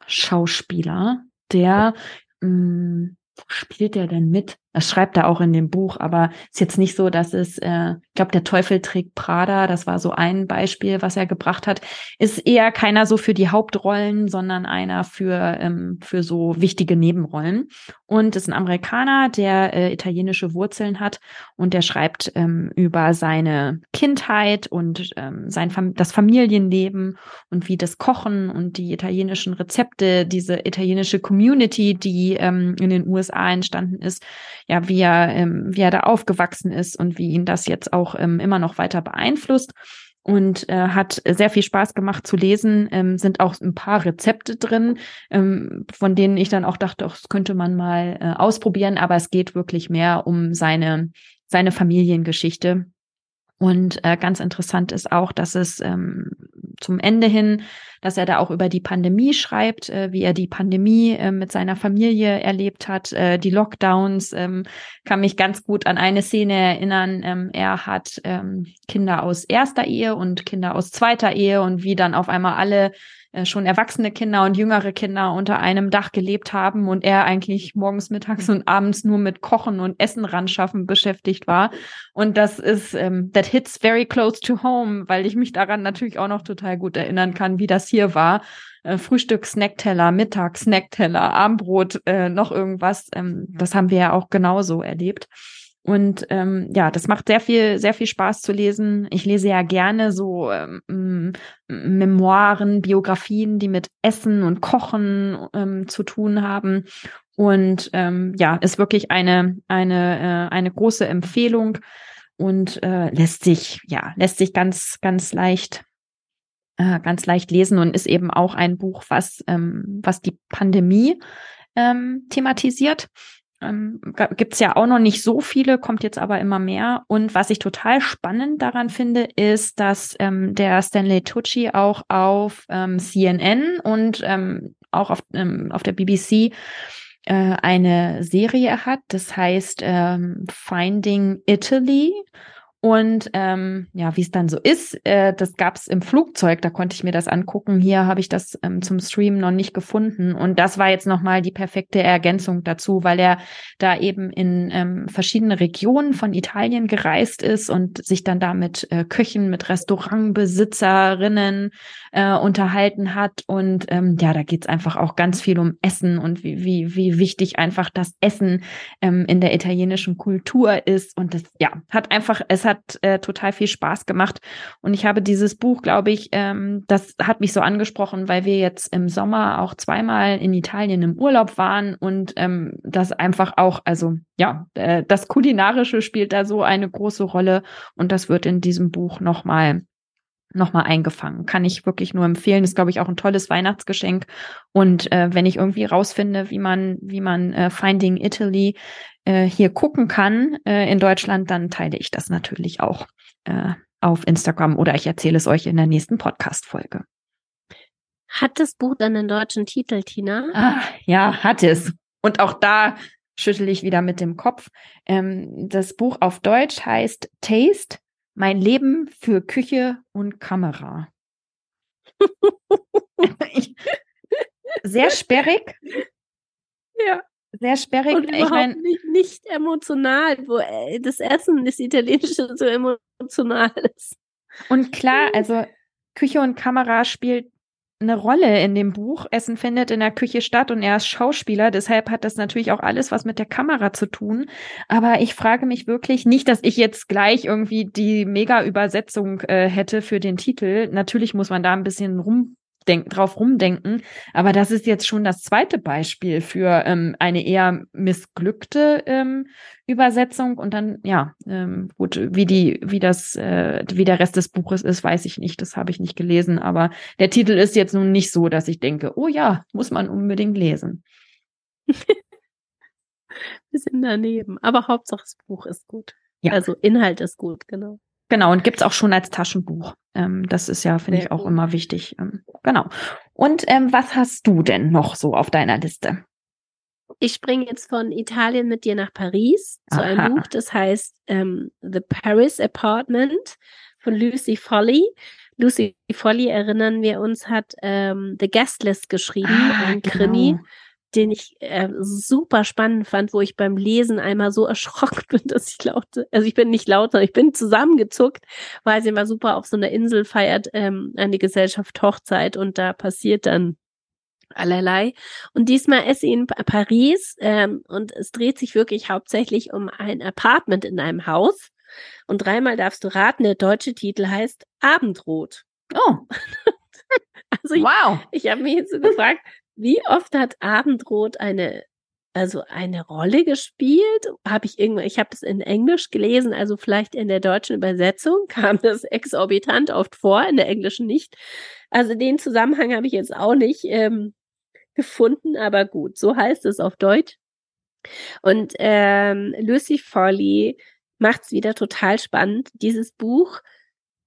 Schauspieler, der mh, hm, spielt er denn mit? Das schreibt er auch in dem Buch, aber ist jetzt nicht so, dass es, äh, ich glaube, der Teufel trägt Prada, das war so ein Beispiel, was er gebracht hat, ist eher keiner so für die Hauptrollen, sondern einer für, ähm, für so wichtige Nebenrollen. Und ist ein Amerikaner, der äh, italienische Wurzeln hat und der schreibt ähm, über seine Kindheit und ähm, sein Fam das Familienleben und wie das Kochen und die italienischen Rezepte, diese italienische Community, die ähm, in den USA entstanden ist, ja, wie er, ähm, wie er da aufgewachsen ist und wie ihn das jetzt auch ähm, immer noch weiter beeinflusst. Und äh, hat sehr viel Spaß gemacht zu lesen. Ähm, sind auch ein paar Rezepte drin, ähm, von denen ich dann auch dachte, das könnte man mal äh, ausprobieren. Aber es geht wirklich mehr um seine, seine Familiengeschichte Und äh, ganz interessant ist auch, dass es ähm, zum Ende hin, dass er da auch über die Pandemie schreibt, äh, wie er die Pandemie äh, mit seiner Familie erlebt hat, äh, die Lockdowns. Ähm, kann mich ganz gut an eine Szene erinnern. Ähm, er hat ähm, Kinder aus erster Ehe und Kinder aus zweiter Ehe und wie dann auf einmal alle schon erwachsene Kinder und jüngere Kinder unter einem Dach gelebt haben und er eigentlich morgens, mittags und abends nur mit Kochen und Essen ran schaffen beschäftigt war. Und das ist, ähm, that hits very close to home, weil ich mich daran natürlich auch noch total gut erinnern kann, wie das hier war. Äh, Frühstück, Snackteller, Mittag, Snackteller, Abendbrot, äh, noch irgendwas. Ähm, das haben wir ja auch genauso erlebt. Und ähm, ja, das macht sehr viel, sehr viel Spaß zu lesen. Ich lese ja gerne so ähm, Memoiren, Biografien, die mit Essen und Kochen ähm, zu tun haben. Und ähm, ja, ist wirklich eine, eine, äh, eine große Empfehlung und äh, lässt sich, ja, lässt sich ganz, ganz leicht äh, ganz leicht lesen und ist eben auch ein Buch, was, ähm, was die Pandemie ähm, thematisiert. Ähm, Gibt es ja auch noch nicht so viele, kommt jetzt aber immer mehr. Und was ich total spannend daran finde, ist, dass ähm, der Stanley Tucci auch auf ähm, CNN und ähm, auch auf, ähm, auf der BBC äh, eine Serie hat. Das heißt ähm, Finding Italy. Und ähm, ja, wie es dann so ist, äh, das gab es im Flugzeug, da konnte ich mir das angucken. Hier habe ich das ähm, zum Stream noch nicht gefunden. Und das war jetzt nochmal die perfekte Ergänzung dazu, weil er da eben in ähm, verschiedene Regionen von Italien gereist ist und sich dann da mit äh, Köchen, mit Restaurantbesitzerinnen äh, unterhalten hat. Und ähm, ja, da geht's einfach auch ganz viel um Essen und wie, wie, wie wichtig einfach das Essen ähm, in der italienischen Kultur ist. Und das, ja, hat einfach, es hat hat äh, total viel Spaß gemacht. Und ich habe dieses Buch, glaube ich, ähm, das hat mich so angesprochen, weil wir jetzt im Sommer auch zweimal in Italien im Urlaub waren und ähm, das einfach auch, also ja, äh, das Kulinarische spielt da so eine große Rolle und das wird in diesem Buch nochmal nochmal eingefangen. Kann ich wirklich nur empfehlen. Ist, glaube ich, auch ein tolles Weihnachtsgeschenk. Und äh, wenn ich irgendwie rausfinde, wie man, wie man äh, Finding Italy äh, hier gucken kann äh, in Deutschland, dann teile ich das natürlich auch äh, auf Instagram oder ich erzähle es euch in der nächsten Podcast-Folge. Hat das Buch dann einen deutschen Titel, Tina? Ah, ja, hat es. Und auch da schüttel ich wieder mit dem Kopf. Ähm, das Buch auf Deutsch heißt Taste, mein Leben für Küche und Kamera. Sehr sperrig. Ja sehr sperrig. Und ich mein, nicht, nicht emotional, wo äh, das Essen, das Italienische so emotional ist. Und klar, also Küche und Kamera spielt eine Rolle in dem Buch. Essen findet in der Küche statt und er ist Schauspieler, deshalb hat das natürlich auch alles was mit der Kamera zu tun. Aber ich frage mich wirklich nicht, dass ich jetzt gleich irgendwie die Mega-Übersetzung äh, hätte für den Titel. Natürlich muss man da ein bisschen rum denk, drauf rumdenken. Aber das ist jetzt schon das zweite Beispiel für ähm, eine eher missglückte ähm, Übersetzung. Und dann, ja, ähm, gut, wie die, wie das, äh, wie der Rest des Buches ist, weiß ich nicht. Das habe ich nicht gelesen. Aber der Titel ist jetzt nun nicht so, dass ich denke, oh ja, muss man unbedingt lesen. Wir sind daneben. Aber Hauptsache das Buch ist gut. Ja. Also Inhalt ist gut, genau. Genau, und gibt's auch schon als Taschenbuch. Ähm, das ist ja, finde ich, auch gut. immer wichtig. Ähm, genau. Und ähm, was hast du denn noch so auf deiner Liste? Ich springe jetzt von Italien mit dir nach Paris zu Aha. einem Buch, das heißt ähm, The Paris Apartment von Lucy Foley. Lucy Foley, erinnern wir uns, hat ähm, The Guest List geschrieben, ah, ein genau. Krimi den ich äh, super spannend fand, wo ich beim Lesen einmal so erschrocken bin, dass ich laute, also ich bin nicht lauter, ich bin zusammengezuckt, weil sie immer super auf so einer Insel feiert, ähm, eine Gesellschaft Hochzeit und da passiert dann allerlei. Und diesmal ist sie in Paris ähm, und es dreht sich wirklich hauptsächlich um ein Apartment in einem Haus. Und dreimal darfst du raten, der deutsche Titel heißt Abendrot. Oh. also ich, wow. ich habe mich jetzt so gefragt, wie oft hat Abendrot eine also eine Rolle gespielt? Habe ich irgendwann, ich habe es in Englisch gelesen, also vielleicht in der deutschen Übersetzung kam das exorbitant oft vor, in der englischen nicht. Also den Zusammenhang habe ich jetzt auch nicht ähm, gefunden, aber gut, so heißt es auf Deutsch. Und ähm, Lucy Foley macht es wieder total spannend. Dieses Buch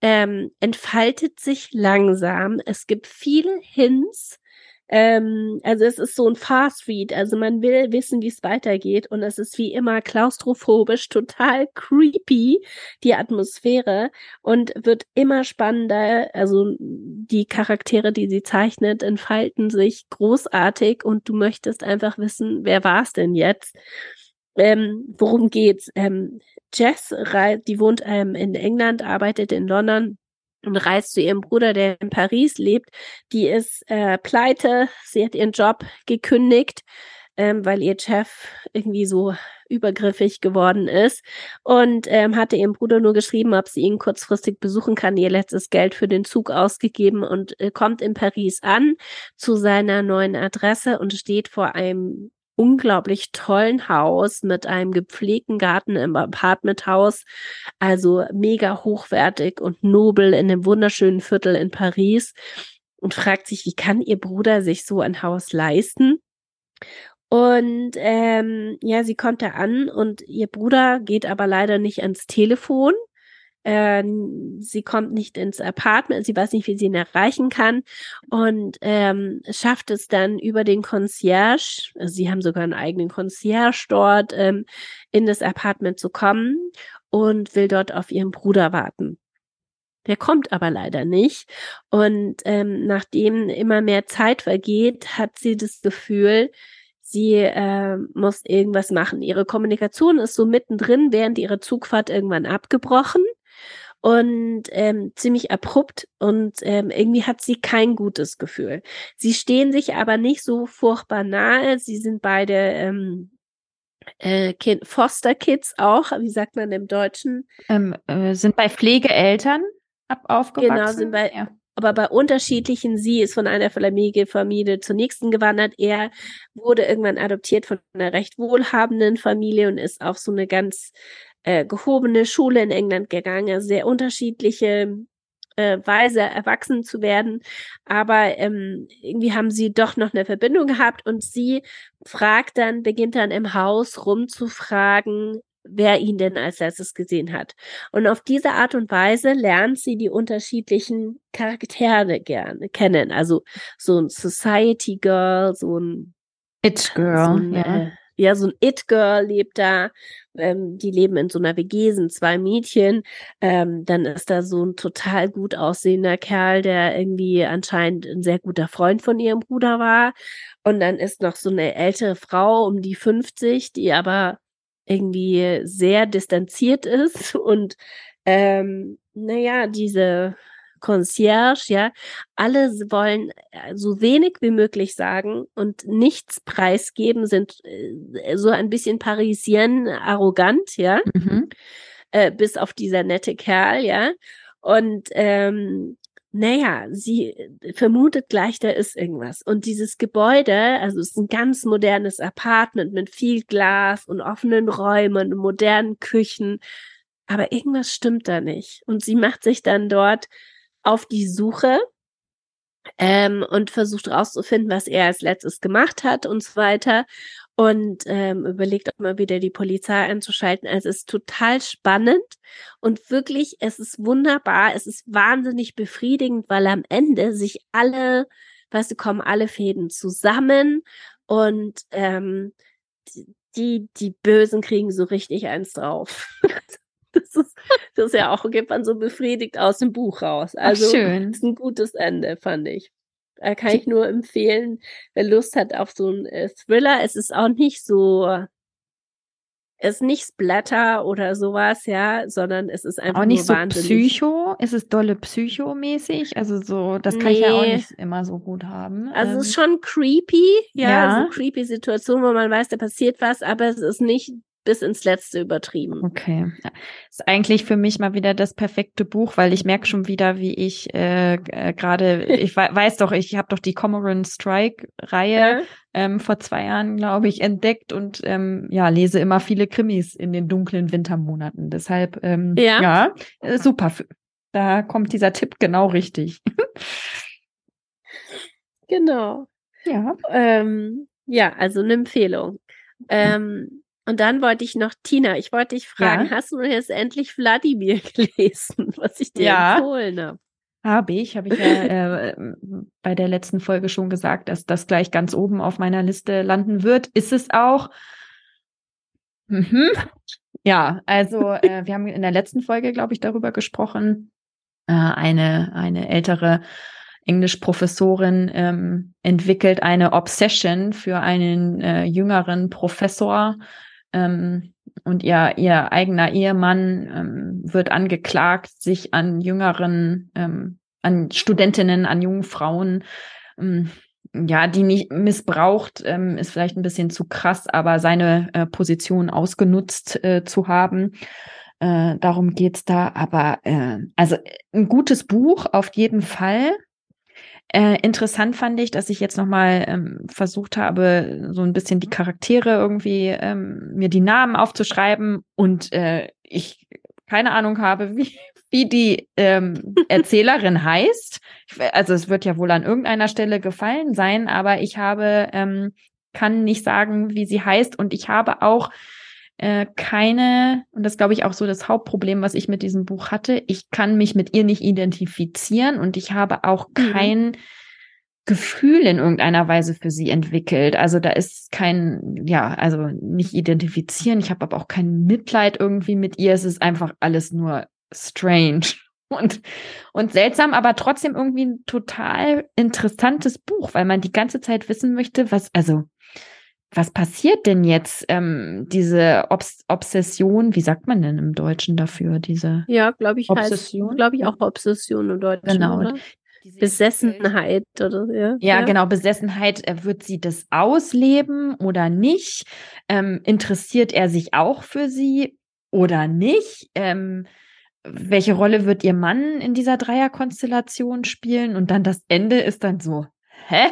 ähm, entfaltet sich langsam. Es gibt viele Hints ähm, also es ist so ein Fast Read, also man will wissen, wie es weitergeht und es ist wie immer klaustrophobisch, total creepy, die Atmosphäre und wird immer spannender. Also die Charaktere, die sie zeichnet, entfalten sich großartig und du möchtest einfach wissen, wer war es denn jetzt? Ähm, worum geht's? Ähm, Jess, die wohnt ähm, in England, arbeitet in London und reist zu ihrem Bruder, der in Paris lebt. Die ist äh, pleite, sie hat ihren Job gekündigt, ähm, weil ihr Chef irgendwie so übergriffig geworden ist und ähm, hatte ihrem Bruder nur geschrieben, ob sie ihn kurzfristig besuchen kann, ihr letztes Geld für den Zug ausgegeben und äh, kommt in Paris an zu seiner neuen Adresse und steht vor einem unglaublich tollen Haus mit einem gepflegten Garten im Apartmenthaus, also mega hochwertig und nobel in einem wunderschönen Viertel in Paris. Und fragt sich, wie kann ihr Bruder sich so ein Haus leisten? Und ähm, ja, sie kommt da an und ihr Bruder geht aber leider nicht ans Telefon äh, sie kommt nicht ins Apartment, sie weiß nicht, wie sie ihn erreichen kann und ähm, schafft es dann über den Concierge, also sie haben sogar einen eigenen Concierge dort, ähm, in das Apartment zu kommen und will dort auf ihren Bruder warten. Der kommt aber leider nicht. Und ähm, nachdem immer mehr Zeit vergeht, hat sie das Gefühl, sie äh, muss irgendwas machen. Ihre Kommunikation ist so mittendrin, während ihre Zugfahrt irgendwann abgebrochen und ähm, ziemlich abrupt und ähm, irgendwie hat sie kein gutes Gefühl. Sie stehen sich aber nicht so furchtbar nahe. Sie sind beide ähm, äh, kind, Foster Kids auch, wie sagt man im Deutschen? Ähm, äh, sind bei Pflegeeltern ab aufgewachsen. Genau, sind bei ja aber bei unterschiedlichen, sie ist von einer Familie, Familie zur nächsten gewandert. Er wurde irgendwann adoptiert von einer recht wohlhabenden Familie und ist auf so eine ganz äh, gehobene Schule in England gegangen, sehr unterschiedliche äh, Weise erwachsen zu werden. Aber ähm, irgendwie haben sie doch noch eine Verbindung gehabt und sie fragt dann, beginnt dann im Haus rumzufragen, wer ihn denn als letztes gesehen hat. Und auf diese Art und Weise lernt sie die unterschiedlichen Charaktere gerne kennen. Also so ein Society Girl, so ein It Girl, so ein, ja. Ja, so ein It-Girl lebt da. Ähm, die leben in so einer WG, sind zwei Mädchen. Ähm, dann ist da so ein total gut aussehender Kerl, der irgendwie anscheinend ein sehr guter Freund von ihrem Bruder war. Und dann ist noch so eine ältere Frau um die 50, die aber irgendwie sehr distanziert ist und ähm, naja, diese Concierge, ja, alle wollen äh, so wenig wie möglich sagen und nichts preisgeben, sind äh, so ein bisschen parisien arrogant, ja, mhm. äh, bis auf dieser nette Kerl, ja. Und ähm, naja, sie vermutet gleich, da ist irgendwas. Und dieses Gebäude, also es ist ein ganz modernes Apartment mit viel Glas und offenen Räumen und modernen Küchen. Aber irgendwas stimmt da nicht. Und sie macht sich dann dort auf die Suche ähm, und versucht rauszufinden, was er als letztes gemacht hat und so weiter. Und ähm, überlegt auch mal wieder die Polizei einzuschalten. Also es ist total spannend und wirklich, es ist wunderbar. Es ist wahnsinnig befriedigend, weil am Ende sich alle, weißt du, kommen alle Fäden zusammen und ähm, die, die Bösen kriegen so richtig eins drauf. das ist, das ist ja auch, geht man so befriedigt aus dem Buch raus. Also, Ach, schön. ist ein gutes Ende, fand ich. Da kann ich nur empfehlen, wer Lust hat auf so einen äh, Thriller. Es ist auch nicht so, es ist nicht Splatter oder sowas, ja, sondern es ist einfach auch nicht so Psycho. Ist es dolle Psycho-mäßig? Also so, das kann nee. ich ja auch nicht immer so gut haben. Also ähm. es ist ähm. schon creepy, ja, ja. so creepy Situation, wo man weiß, da passiert was, aber es ist nicht bis ins Letzte übertrieben. Okay. Ist eigentlich für mich mal wieder das perfekte Buch, weil ich merke schon wieder, wie ich äh, äh, gerade, ich weiß doch, ich habe doch die Cormoran Strike-Reihe ja. ähm, vor zwei Jahren, glaube ich, entdeckt und ähm, ja, lese immer viele Krimis in den dunklen Wintermonaten. Deshalb, ähm, ja, ja äh, super. Da kommt dieser Tipp genau richtig. genau. Ja. Ähm, ja, also eine Empfehlung. Ähm, Und dann wollte ich noch, Tina, ich wollte dich fragen, ja? hast du jetzt endlich Wladimir gelesen, was ich dir ja. empfohlen habe? Habe ich, habe ich ja äh, bei der letzten Folge schon gesagt, dass das gleich ganz oben auf meiner Liste landen wird. Ist es auch. Mhm. Ja, also äh, wir haben in der letzten Folge, glaube ich, darüber gesprochen. Äh, eine, eine ältere Englischprofessorin ähm, entwickelt eine Obsession für einen äh, jüngeren Professor. Ähm, und ihr, ihr eigener Ehemann ähm, wird angeklagt, sich an jüngeren, ähm, an Studentinnen, an jungen Frauen, ähm, ja, die nicht missbraucht, ähm, ist vielleicht ein bisschen zu krass, aber seine äh, Position ausgenutzt äh, zu haben. Äh, darum geht's da. Aber äh, also ein gutes Buch auf jeden Fall. Äh, interessant fand ich, dass ich jetzt nochmal ähm, versucht habe, so ein bisschen die Charaktere irgendwie ähm, mir die Namen aufzuschreiben und äh, ich keine Ahnung habe, wie, wie die ähm, Erzählerin heißt. Also es wird ja wohl an irgendeiner Stelle gefallen sein, aber ich habe, ähm, kann nicht sagen, wie sie heißt und ich habe auch äh, keine, und das glaube ich auch so das Hauptproblem, was ich mit diesem Buch hatte, ich kann mich mit ihr nicht identifizieren und ich habe auch mhm. kein Gefühl in irgendeiner Weise für sie entwickelt. Also da ist kein, ja, also nicht identifizieren. Ich habe aber auch kein Mitleid irgendwie mit ihr. Es ist einfach alles nur strange und, und seltsam, aber trotzdem irgendwie ein total interessantes Buch, weil man die ganze Zeit wissen möchte, was, also was passiert denn jetzt? Ähm, diese Obs Obsession, wie sagt man denn im Deutschen dafür? Diese ja, glaube ich, Obsession, glaube ich auch Obsession im Deutschen. Genau. Oder? Besessenheit oder ja. Ja, genau, Besessenheit. Äh, wird sie das ausleben oder nicht? Ähm, interessiert er sich auch für sie oder nicht? Ähm, welche Rolle wird ihr Mann in dieser Dreierkonstellation spielen? Und dann das Ende ist dann so, hä?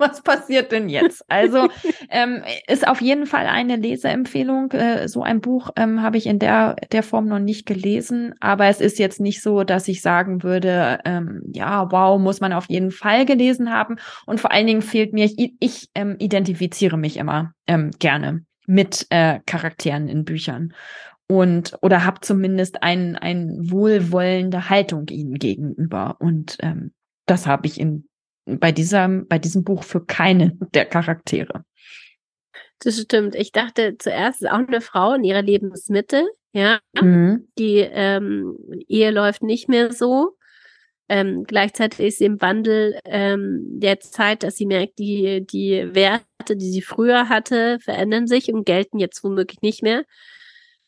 Was passiert denn jetzt? Also ähm, ist auf jeden Fall eine Leseempfehlung. Äh, so ein Buch ähm, habe ich in der, der Form noch nicht gelesen, aber es ist jetzt nicht so, dass ich sagen würde, ähm, ja, wow, muss man auf jeden Fall gelesen haben. Und vor allen Dingen fehlt mir, ich, ich ähm, identifiziere mich immer ähm, gerne mit äh, Charakteren in Büchern und oder habe zumindest ein, ein wohlwollende Haltung ihnen gegenüber. Und ähm, das habe ich in bei diesem, bei diesem Buch für keine der Charaktere. Das stimmt. Ich dachte zuerst ist auch eine Frau in ihrer Lebensmitte, ja. Mhm. Die ähm, Ehe läuft nicht mehr so. Ähm, gleichzeitig ist sie im Wandel ähm, der Zeit, dass sie merkt, die, die Werte, die sie früher hatte, verändern sich und gelten jetzt womöglich nicht mehr.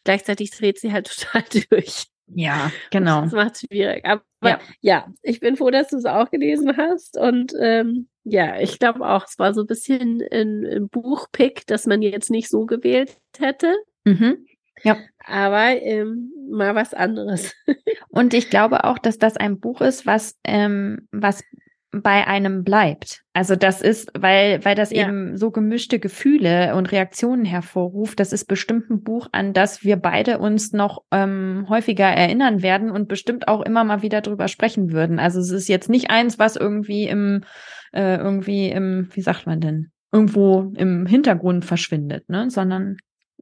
Gleichzeitig dreht sie halt total durch. Ja, genau. Das macht es schwierig. Aber ja. ja, ich bin froh, dass du es auch gelesen hast. Und ähm, ja, ich glaube auch, es war so ein bisschen ein, ein Buchpick, das man jetzt nicht so gewählt hätte. Mhm. Ja. Aber ähm, mal was anderes. Und ich glaube auch, dass das ein Buch ist, was, ähm, was bei einem bleibt. Also das ist, weil, weil das ja. eben so gemischte Gefühle und Reaktionen hervorruft. Das ist bestimmt ein Buch, an das wir beide uns noch ähm, häufiger erinnern werden und bestimmt auch immer mal wieder drüber sprechen würden. Also es ist jetzt nicht eins, was irgendwie im, äh, irgendwie im, wie sagt man denn, irgendwo im Hintergrund verschwindet, ne? Sondern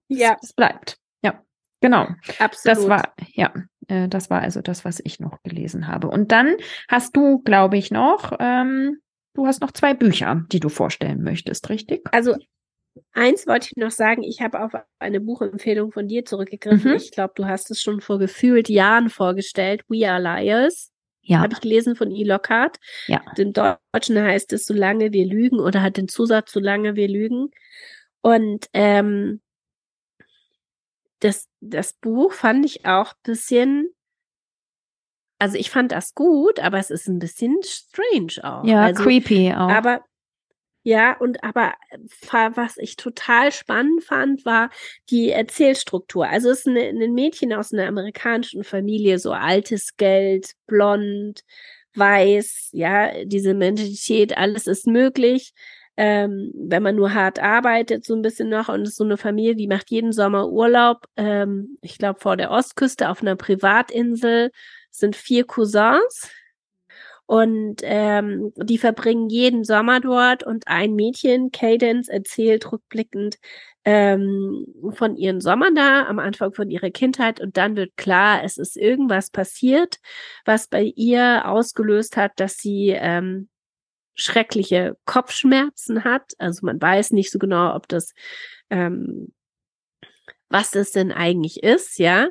ja. es, es bleibt. Ja, genau. Absolut. Das war, ja, äh, das war also das, was ich noch gelesen habe. Und dann hast du, glaube ich, noch, ähm, du hast noch zwei Bücher, die du vorstellen möchtest, richtig? Also eins wollte ich noch sagen, ich habe auf eine Buchempfehlung von dir zurückgegriffen. Mhm. Ich glaube, du hast es schon vor gefühlt Jahren vorgestellt. We Are Liars. Ja. Habe ich gelesen von E. Lockhart. Ja. Im Deutschen heißt es, solange wir lügen oder hat den Zusatz, solange wir lügen. Und ähm, das, das Buch fand ich auch bisschen, also ich fand das gut, aber es ist ein bisschen strange auch. Ja, also, creepy auch. Aber ja, und aber was ich total spannend fand, war die Erzählstruktur. Also es ist eine, ein Mädchen aus einer amerikanischen Familie, so altes Geld, blond, weiß, ja, diese Mentalität, alles ist möglich ähm, wenn man nur hart arbeitet, so ein bisschen noch und es ist so eine Familie, die macht jeden Sommer Urlaub, ähm, ich glaube vor der Ostküste auf einer Privatinsel, sind vier Cousins. Und ähm, die verbringen jeden Sommer dort und ein Mädchen, Cadence, erzählt rückblickend ähm, von ihren Sommern da, am Anfang von ihrer Kindheit. Und dann wird klar, es ist irgendwas passiert, was bei ihr ausgelöst hat, dass sie ähm, schreckliche Kopfschmerzen hat. Also man weiß nicht so genau, ob das ähm, was das denn eigentlich ist, ja.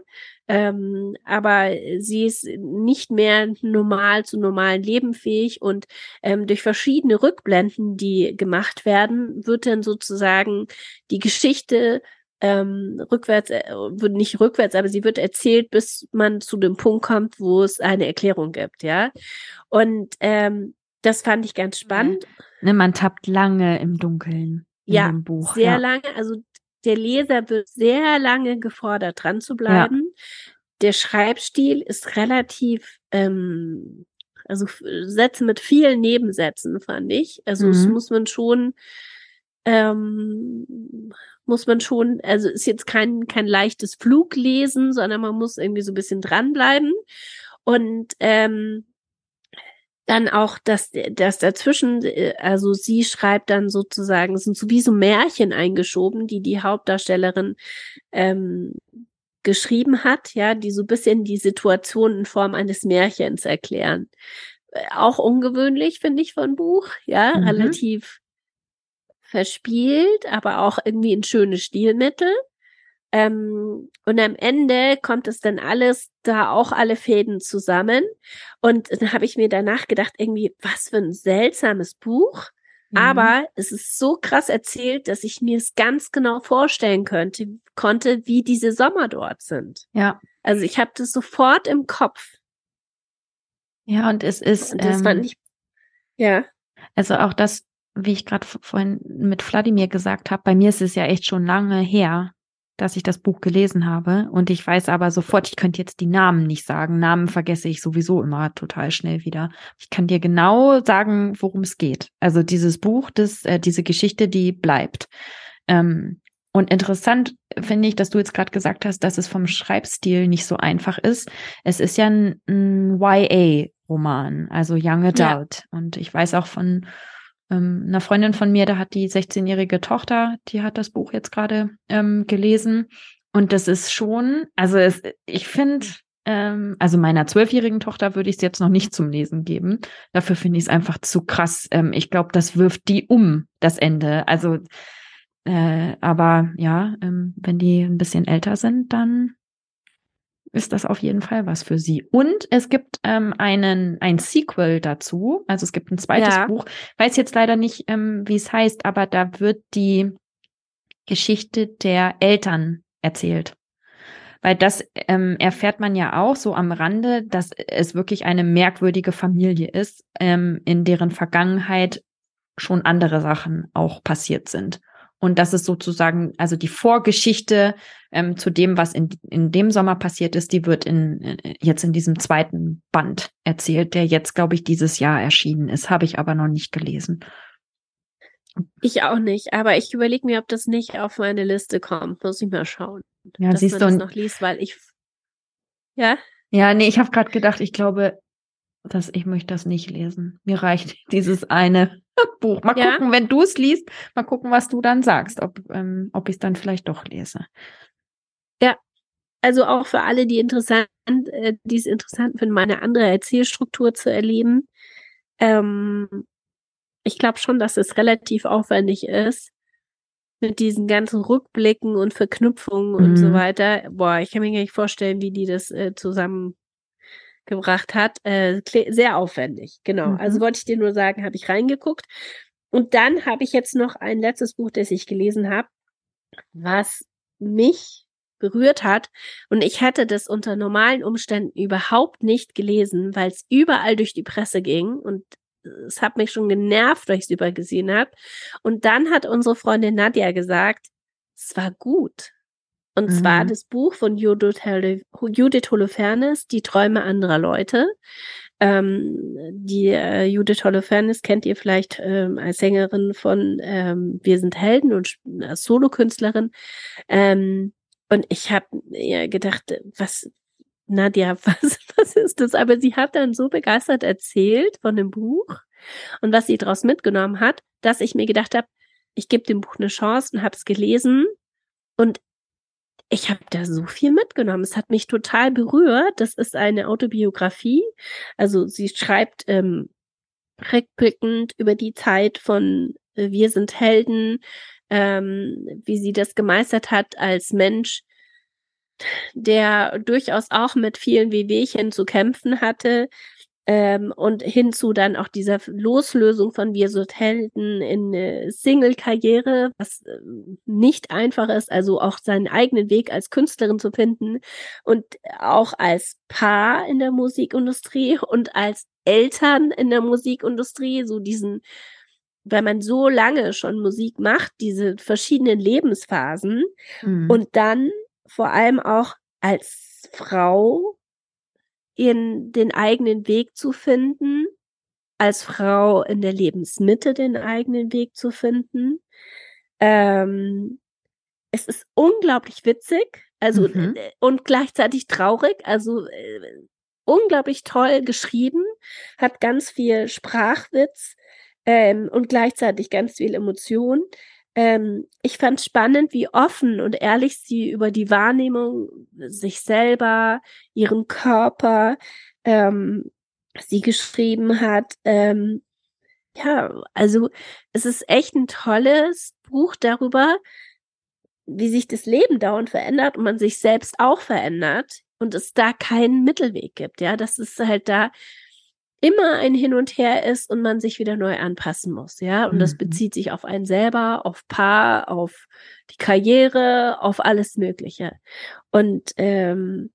Ähm, aber sie ist nicht mehr normal zu normalen Leben fähig und ähm, durch verschiedene Rückblenden, die gemacht werden, wird dann sozusagen die Geschichte ähm, rückwärts, äh, wird nicht rückwärts, aber sie wird erzählt, bis man zu dem Punkt kommt, wo es eine Erklärung gibt, ja. Und ähm, das fand ich ganz spannend. Ne, man tappt lange im Dunkeln. In ja, dem Buch. sehr ja. lange. Also der Leser wird sehr lange gefordert, dran zu bleiben. Ja. Der Schreibstil ist relativ, ähm, also Sätze mit vielen Nebensätzen, fand ich. Also mhm. es muss man schon, ähm, muss man schon, also ist jetzt kein, kein leichtes Fluglesen, sondern man muss irgendwie so ein bisschen dranbleiben. Und ähm, dann auch, dass, dass dazwischen, äh, also sie schreibt dann sozusagen, es sind so wie so Märchen eingeschoben, die die Hauptdarstellerin ähm, geschrieben hat, ja, die so bisschen die Situation in Form eines Märchens erklären. Äh, auch ungewöhnlich, finde ich, von Buch, ja, mhm. relativ verspielt, aber auch irgendwie ein schönes Stilmittel. Ähm, und am Ende kommt es dann alles, da auch alle Fäden zusammen. Und dann habe ich mir danach gedacht, irgendwie, was für ein seltsames Buch. Mhm. Aber es ist so krass erzählt, dass ich mir es ganz genau vorstellen könnte, konnte, wie diese Sommer dort sind. Ja. Also ich habe das sofort im Kopf. Ja, und es ist. Und das ähm, fand ich. Ja. Also auch das, wie ich gerade vorhin mit Vladimir gesagt habe, bei mir ist es ja echt schon lange her, dass ich das Buch gelesen habe. Und ich weiß aber sofort, ich könnte jetzt die Namen nicht sagen. Namen vergesse ich sowieso immer total schnell wieder. Ich kann dir genau sagen, worum es geht. Also dieses Buch, das, äh, diese Geschichte, die bleibt. Ähm, und interessant finde ich, dass du jetzt gerade gesagt hast, dass es vom Schreibstil nicht so einfach ist. Es ist ja ein, ein YA-Roman, also Young Adult. Ja. Und ich weiß auch von ähm, einer Freundin von mir, da hat die 16-jährige Tochter, die hat das Buch jetzt gerade ähm, gelesen. Und das ist schon, also es, ich finde, ähm, also meiner zwölfjährigen Tochter würde ich es jetzt noch nicht zum Lesen geben. Dafür finde ich es einfach zu krass. Ähm, ich glaube, das wirft die um, das Ende. Also, äh, aber ja, ähm, wenn die ein bisschen älter sind, dann ist das auf jeden Fall was für sie. Und es gibt ähm, einen ein Sequel dazu, also es gibt ein zweites ja. Buch. Weiß jetzt leider nicht, ähm, wie es heißt, aber da wird die Geschichte der Eltern erzählt. Weil das ähm, erfährt man ja auch so am Rande, dass es wirklich eine merkwürdige Familie ist, ähm, in deren Vergangenheit schon andere Sachen auch passiert sind. Und das ist sozusagen, also die Vorgeschichte ähm, zu dem, was in, in dem Sommer passiert ist, die wird in, äh, jetzt in diesem zweiten Band erzählt, der jetzt, glaube ich, dieses Jahr erschienen ist. Habe ich aber noch nicht gelesen. Ich auch nicht, aber ich überlege mir, ob das nicht auf meine Liste kommt. Muss ich mal schauen. Ja, dass siehst man du. Das noch liest, weil ich. Ja? Ja, nee, ich habe gerade gedacht, ich glaube, dass ich möchte das nicht lesen. Mir reicht dieses eine Buch. Mal ja? gucken, wenn du es liest, mal gucken, was du dann sagst, ob, ähm, ob ich es dann vielleicht doch lese. Ja, also auch für alle, die interessant, äh, die es interessant finden, mal eine andere Erzählstruktur zu erleben. Ähm, ich glaube schon, dass es relativ aufwendig ist mit diesen ganzen Rückblicken und Verknüpfungen mhm. und so mhm. weiter. Boah, ich kann mir gar nicht vorstellen, wie die das äh, zusammen gebracht hat. Äh, sehr aufwendig, genau. Also mhm. Also wollte ich dir nur sagen, habe ich reingeguckt. Und dann habe ich jetzt noch ein letztes Buch, das ich gelesen habe, was mich berührt hat. Und ich hätte das unter normalen Umständen überhaupt nicht gelesen, weil es überall durch die Presse ging und es hat mich schon genervt, weil ich es übergesehen habe. Und dann hat unsere Freundin Nadja gesagt, es war gut. Und mhm. zwar das Buch von Judith, Judith Holofernes, Die Träume anderer Leute. Ähm, die äh, Judith Holofernes kennt ihr vielleicht ähm, als Sängerin von ähm, Wir sind Helden und als Solokünstlerin. Ähm, und ich habe mir gedacht, was Nadja, was, was ist das? Aber sie hat dann so begeistert erzählt von dem Buch und was sie daraus mitgenommen hat, dass ich mir gedacht habe, ich gebe dem Buch eine Chance und habe es gelesen und ich habe da so viel mitgenommen. Es hat mich total berührt. Das ist eine Autobiografie. Also sie schreibt ähm, rückblickend über die Zeit von äh, Wir sind Helden, ähm, wie sie das gemeistert hat als Mensch, der durchaus auch mit vielen Wehwehchen zu kämpfen hatte, ähm, und hinzu dann auch dieser Loslösung von Wir sind Helden in eine Single-Karriere, was äh, nicht einfach ist, also auch seinen eigenen Weg als Künstlerin zu finden und auch als Paar in der Musikindustrie und als Eltern in der Musikindustrie, so diesen, wenn man so lange schon Musik macht, diese verschiedenen Lebensphasen mhm. und dann vor allem auch als Frau ihren, den eigenen Weg zu finden, als Frau in der Lebensmitte den eigenen Weg zu finden. Ähm, es ist unglaublich witzig, also mhm. Äh, und gleichzeitig traurig, also äh, unglaublich toll geschrieben, hat ganz viel Sprachwitz ähm, und gleichzeitig ganz viel Emotion. Ähm, ich fand spannend, wie offen und ehrlich sie über die Wahrnehmung sich selber, ihren Körper, ähm, sie geschrieben hat. Ähm, ja, also es ist echt ein tolles Buch darüber, wie sich das Leben dauernd verändert und man sich selbst auch verändert und es da keinen Mittelweg gibt. Ja, das ist halt da immer ein Hin und Her ist und man sich wieder neu anpassen muss, ja. Und mhm. das bezieht sich auf einen selber, auf Paar, auf die Karriere, auf alles Mögliche. Und ähm,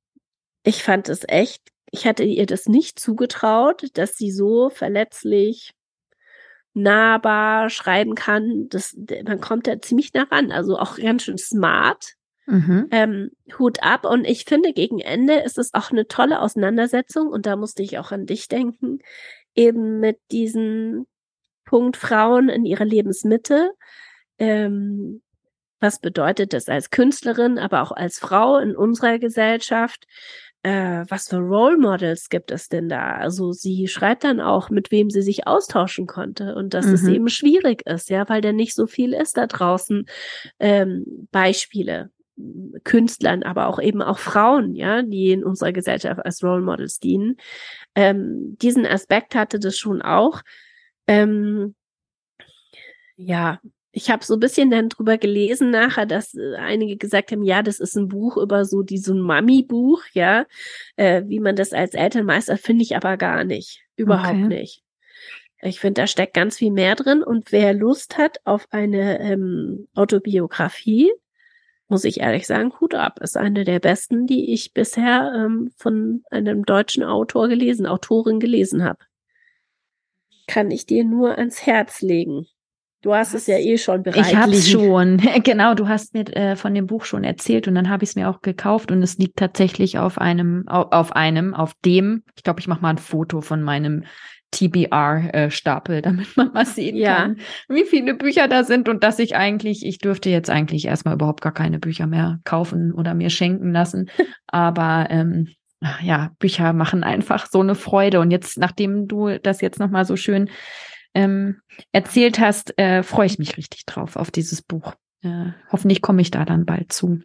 ich fand es echt, ich hatte ihr das nicht zugetraut, dass sie so verletzlich nahbar schreiben kann. Das, man kommt da ziemlich nah ran, also auch ganz schön smart. Mhm. Ähm, Hut ab. Und ich finde, gegen Ende ist es auch eine tolle Auseinandersetzung. Und da musste ich auch an dich denken, eben mit diesem Punkt Frauen in ihrer Lebensmitte. Ähm, was bedeutet das als Künstlerin, aber auch als Frau in unserer Gesellschaft? Äh, was für Role Models gibt es denn da? Also sie schreibt dann auch, mit wem sie sich austauschen konnte und dass mhm. es eben schwierig ist, ja, weil da nicht so viel ist da draußen. Ähm, Beispiele. Künstlern, aber auch eben auch Frauen, ja, die in unserer Gesellschaft als Role Models dienen. Ähm, diesen Aspekt hatte das schon auch. Ähm, ja, ich habe so ein bisschen dann drüber gelesen nachher, dass äh, einige gesagt haben, ja, das ist ein Buch über so die so ein Mami-Buch, ja, äh, wie man das als Elternmeister finde ich aber gar nicht, überhaupt okay. nicht. Ich finde, da steckt ganz viel mehr drin und wer Lust hat auf eine ähm, Autobiografie, muss ich ehrlich sagen, Hut ab. Ist eine der besten, die ich bisher ähm, von einem deutschen Autor gelesen, Autorin gelesen habe. Kann ich dir nur ans Herz legen. Du hast Was? es ja eh schon bereit. Ich habe schon. Genau, du hast mir äh, von dem Buch schon erzählt und dann habe ich es mir auch gekauft und es liegt tatsächlich auf einem, auf, auf einem, auf dem. Ich glaube, ich mache mal ein Foto von meinem TBR-Stapel, äh, damit man mal sehen ja. kann, wie viele Bücher da sind und dass ich eigentlich, ich dürfte jetzt eigentlich erstmal überhaupt gar keine Bücher mehr kaufen oder mir schenken lassen. Aber ähm, ja, Bücher machen einfach so eine Freude. Und jetzt, nachdem du das jetzt nochmal so schön ähm, erzählt hast, äh, freue ich mich richtig drauf auf dieses Buch. Äh, hoffentlich komme ich da dann bald zu.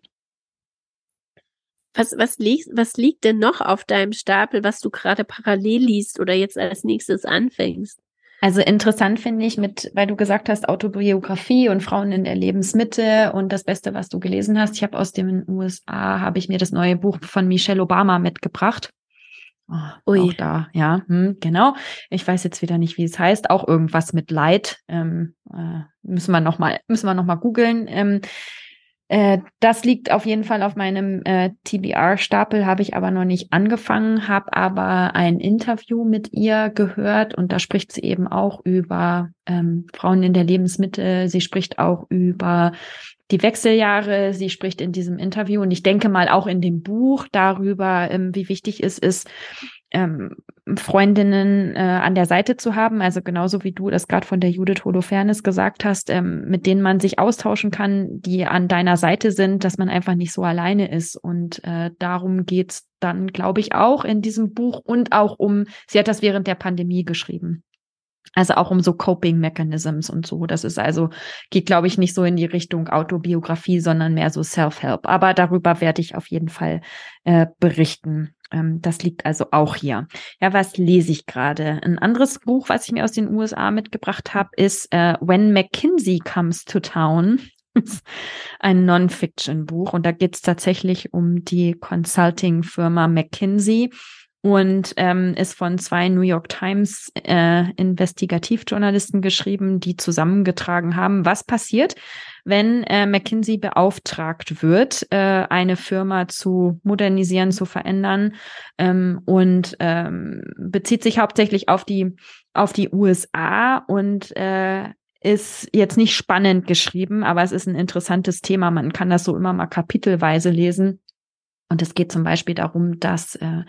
Was, was, liegt, was liegt denn noch auf deinem Stapel, was du gerade parallel liest oder jetzt als nächstes anfängst? Also interessant finde ich mit, weil du gesagt hast, Autobiografie und Frauen in der Lebensmitte und das Beste, was du gelesen hast. Ich habe aus den USA, habe ich mir das neue Buch von Michelle Obama mitgebracht. Oh, Ui. Auch da, ja, hm, genau. Ich weiß jetzt wieder nicht, wie es heißt. Auch irgendwas mit Leid. Ähm, äh, müssen wir noch mal, müssen wir noch mal googeln. Ähm, äh, das liegt auf jeden Fall auf meinem äh, TBR-Stapel, habe ich aber noch nicht angefangen, habe aber ein Interview mit ihr gehört und da spricht sie eben auch über ähm, Frauen in der Lebensmitte. Sie spricht auch über die Wechseljahre. Sie spricht in diesem Interview und ich denke mal auch in dem Buch darüber, ähm, wie wichtig es ist, ähm, Freundinnen äh, an der Seite zu haben, also genauso wie du das gerade von der Judith Holofernes gesagt hast, ähm, mit denen man sich austauschen kann, die an deiner Seite sind, dass man einfach nicht so alleine ist. Und äh, darum geht's dann, glaube ich, auch in diesem Buch und auch um, sie hat das während der Pandemie geschrieben. Also auch um so Coping Mechanisms und so. Das ist also, geht, glaube ich, nicht so in die Richtung Autobiografie, sondern mehr so Self-Help. Aber darüber werde ich auf jeden Fall äh, berichten. Ähm, das liegt also auch hier. Ja, was lese ich gerade? Ein anderes Buch, was ich mir aus den USA mitgebracht habe, ist äh, When McKinsey Comes to Town. ein Non-Fiction-Buch und da geht es tatsächlich um die Consulting-Firma McKinsey und ähm, ist von zwei New York Times äh, Investigativjournalisten geschrieben, die zusammengetragen haben, was passiert, wenn äh, McKinsey beauftragt wird, äh, eine Firma zu modernisieren, zu verändern ähm, und ähm, bezieht sich hauptsächlich auf die auf die USA und äh, ist jetzt nicht spannend geschrieben, aber es ist ein interessantes Thema. Man kann das so immer mal kapitelweise lesen. Und es geht zum Beispiel darum, dass äh,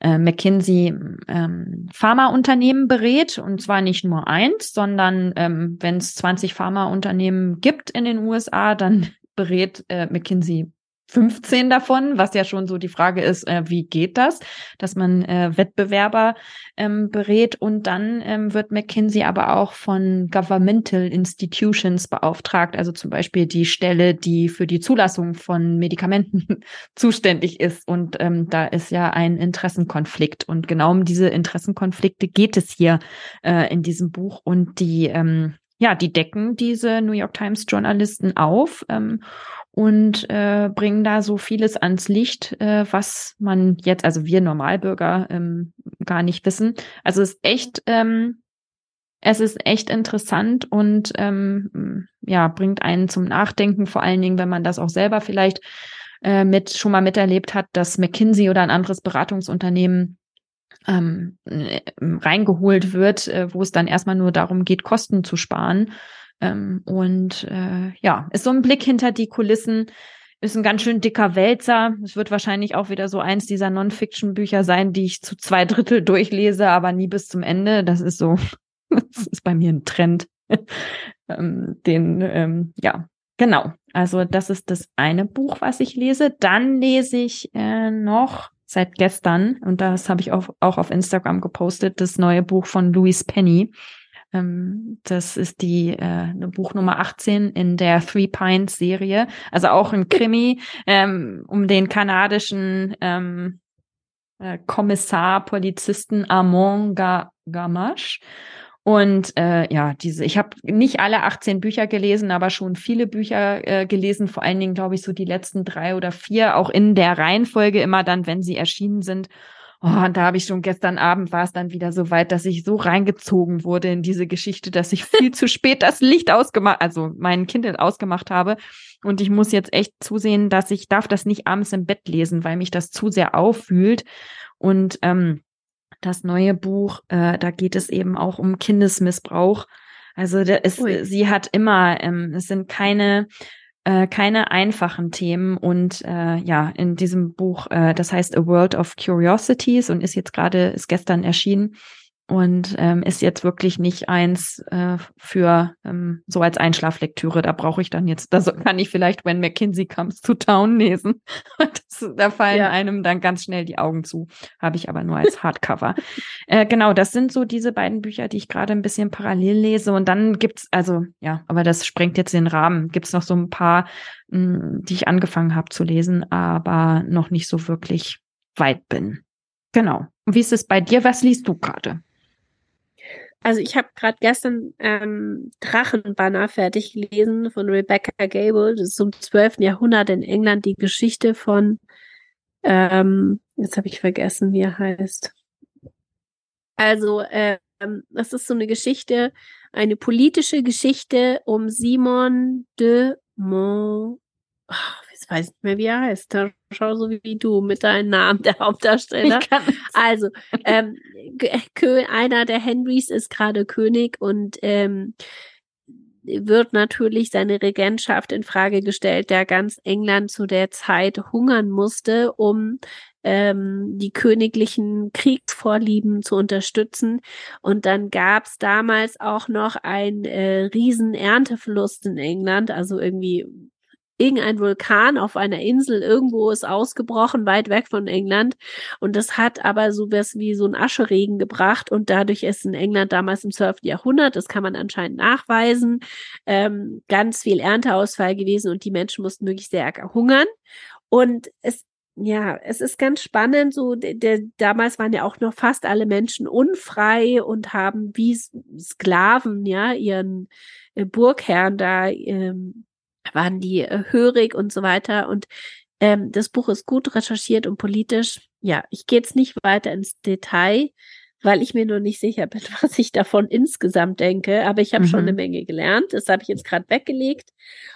äh, McKinsey ähm, Pharmaunternehmen berät, und zwar nicht nur eins, sondern ähm, wenn es 20 Pharmaunternehmen gibt in den USA, dann berät äh, McKinsey 15 davon, was ja schon so die Frage ist, äh, wie geht das, dass man äh, Wettbewerber ähm, berät. Und dann ähm, wird McKinsey aber auch von Governmental Institutions beauftragt, also zum Beispiel die Stelle, die für die Zulassung von Medikamenten zuständig ist. Und ähm, da ist ja ein Interessenkonflikt. Und genau um diese Interessenkonflikte geht es hier äh, in diesem Buch. Und die ähm, ja, die decken diese New York Times Journalisten auf ähm, und äh, bringen da so vieles ans Licht, äh, was man jetzt, also wir Normalbürger, ähm, gar nicht wissen. Also es ist echt, ähm, es ist echt interessant und ähm, ja, bringt einen zum Nachdenken, vor allen Dingen, wenn man das auch selber vielleicht äh, mit schon mal miterlebt hat, dass McKinsey oder ein anderes Beratungsunternehmen ähm, äh, reingeholt wird, äh, wo es dann erstmal nur darum geht, Kosten zu sparen ähm, und äh, ja, ist so ein Blick hinter die Kulissen. Ist ein ganz schön dicker Wälzer. Es wird wahrscheinlich auch wieder so eins dieser Non-Fiction-Bücher sein, die ich zu zwei Drittel durchlese, aber nie bis zum Ende. Das ist so, das ist bei mir ein Trend. ähm, den, ähm, ja, genau. Also das ist das eine Buch, was ich lese. Dann lese ich äh, noch seit gestern, und das habe ich auch, auch auf Instagram gepostet, das neue Buch von Louise Penny. Ähm, das ist die äh, Buch Nummer 18 in der Three Pines Serie. Also auch ein Krimi ähm, um den kanadischen ähm, äh, Kommissar, Polizisten Armand Gamache. Und äh, ja, diese, ich habe nicht alle 18 Bücher gelesen, aber schon viele Bücher äh, gelesen, vor allen Dingen, glaube ich, so die letzten drei oder vier, auch in der Reihenfolge immer dann, wenn sie erschienen sind. Oh, und da habe ich schon gestern Abend war es dann wieder so weit, dass ich so reingezogen wurde in diese Geschichte, dass ich viel zu spät das Licht ausgemacht, also mein Kind ausgemacht habe. Und ich muss jetzt echt zusehen, dass ich darf das nicht abends im Bett lesen, weil mich das zu sehr auffühlt. Und ähm, das neue Buch, äh, da geht es eben auch um Kindesmissbrauch. Also der ist, sie hat immer, ähm, es sind keine äh, keine einfachen Themen und äh, ja, in diesem Buch, äh, das heißt A World of Curiosities und ist jetzt gerade, ist gestern erschienen, und ähm, ist jetzt wirklich nicht eins äh, für ähm, so als Einschlaflektüre. Da brauche ich dann jetzt, da kann ich vielleicht When McKinsey Comes to Town lesen. das, da fallen ja. einem dann ganz schnell die Augen zu. Habe ich aber nur als Hardcover. äh, genau, das sind so diese beiden Bücher, die ich gerade ein bisschen parallel lese. Und dann gibt's also ja, aber das sprengt jetzt den Rahmen. Gibt's noch so ein paar, mh, hm, die ich angefangen habe zu lesen, aber noch nicht so wirklich weit bin. Genau. Und wie ist es bei dir? Was liest du gerade? Also ich habe gerade gestern ähm, Drachenbanner fertig gelesen von Rebecca Gable. Das ist zum 12. Jahrhundert in England die Geschichte von, ähm, jetzt habe ich vergessen, wie er heißt. Also ähm, das ist so eine Geschichte, eine politische Geschichte um Simon de Mont. Oh, jetzt weiß ich nicht mehr, wie er heißt. Schau so wie du mit deinem Namen, der Hauptdarsteller. Also, ähm, einer der Henrys ist gerade König und ähm, wird natürlich seine Regentschaft in Frage gestellt, der ganz England zu der Zeit hungern musste, um ähm, die königlichen Kriegsvorlieben zu unterstützen. Und dann gab es damals auch noch einen äh, riesen Ernteverlust in England, also irgendwie irgendein Vulkan auf einer Insel irgendwo ist ausgebrochen, weit weg von England. Und das hat aber so was wie so ein Ascheregen gebracht. Und dadurch ist in England damals im 12. Jahrhundert, das kann man anscheinend nachweisen, ähm, ganz viel Ernteausfall gewesen und die Menschen mussten wirklich sehr hungern. Und es ja, es ist ganz spannend, so der, der, damals waren ja auch noch fast alle Menschen unfrei und haben wie Sklaven, ja, ihren äh, Burgherrn da ähm, waren die äh, hörig und so weiter. Und ähm, das Buch ist gut recherchiert und politisch. Ja, ich gehe jetzt nicht weiter ins Detail, weil ich mir nur nicht sicher bin, was ich davon insgesamt denke. Aber ich habe mhm. schon eine Menge gelernt. Das habe ich jetzt gerade weggelegt.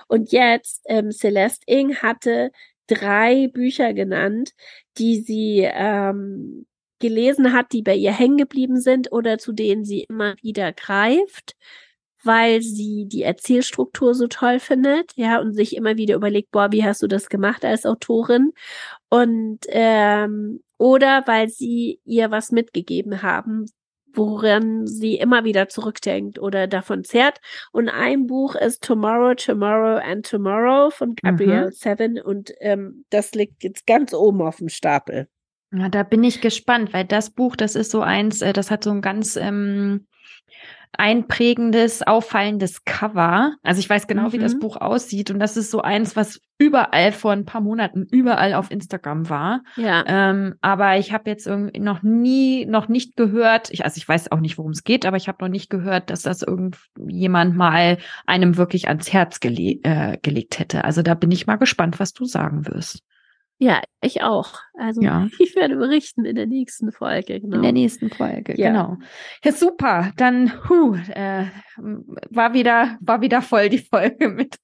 Und jetzt, ähm, Celeste Ing hatte drei Bücher genannt, die sie ähm, gelesen hat, die bei ihr hängen geblieben sind oder zu denen sie immer wieder greift weil sie die Erzählstruktur so toll findet, ja, und sich immer wieder überlegt, boah, wie hast du das gemacht als Autorin? Und ähm, oder weil sie ihr was mitgegeben haben, woran sie immer wieder zurückdenkt oder davon zehrt. Und ein Buch ist Tomorrow, Tomorrow and Tomorrow von Gabrielle mhm. Seven und ähm, das liegt jetzt ganz oben auf dem Stapel. Ja, da bin ich gespannt, weil das Buch, das ist so eins, äh, das hat so ein ganz ähm, einprägendes, auffallendes Cover. Also ich weiß genau, mhm. wie das mhm. Buch aussieht und das ist so eins, was überall vor ein paar Monaten überall auf Instagram war. Ja. Ähm, aber ich habe jetzt irgendwie noch nie, noch nicht gehört. Ich, also ich weiß auch nicht, worum es geht, aber ich habe noch nicht gehört, dass das irgendjemand mal einem wirklich ans Herz gele äh, gelegt hätte. Also da bin ich mal gespannt, was du sagen wirst. Ja, ich auch. Also ja. ich werde berichten in der nächsten Folge. Genau. In der nächsten Folge, ja. genau. Ja, super. Dann hu, äh, war wieder war wieder voll die Folge mit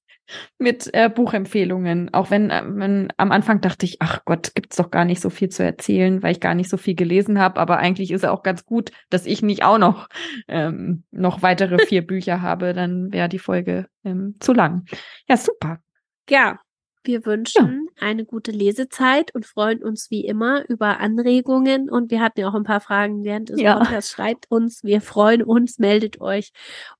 mit äh, Buchempfehlungen. Auch wenn, äh, wenn am Anfang dachte ich, ach Gott, gibt's doch gar nicht so viel zu erzählen, weil ich gar nicht so viel gelesen habe. Aber eigentlich ist es auch ganz gut, dass ich nicht auch noch ähm, noch weitere vier Bücher habe. Dann wäre die Folge ähm, zu lang. Ja, super. Ja, wir wünschen ja. eine gute Lesezeit und freuen uns wie immer über Anregungen. Und wir hatten ja auch ein paar Fragen während des ja. Podcasts. Schreibt uns, wir freuen uns, meldet euch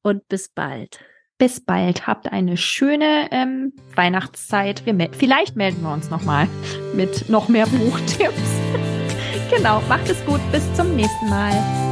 und bis bald. Bis bald. Habt eine schöne ähm, Weihnachtszeit. Wir mel vielleicht melden wir uns nochmal mit noch mehr Buchtipps. genau, macht es gut. Bis zum nächsten Mal.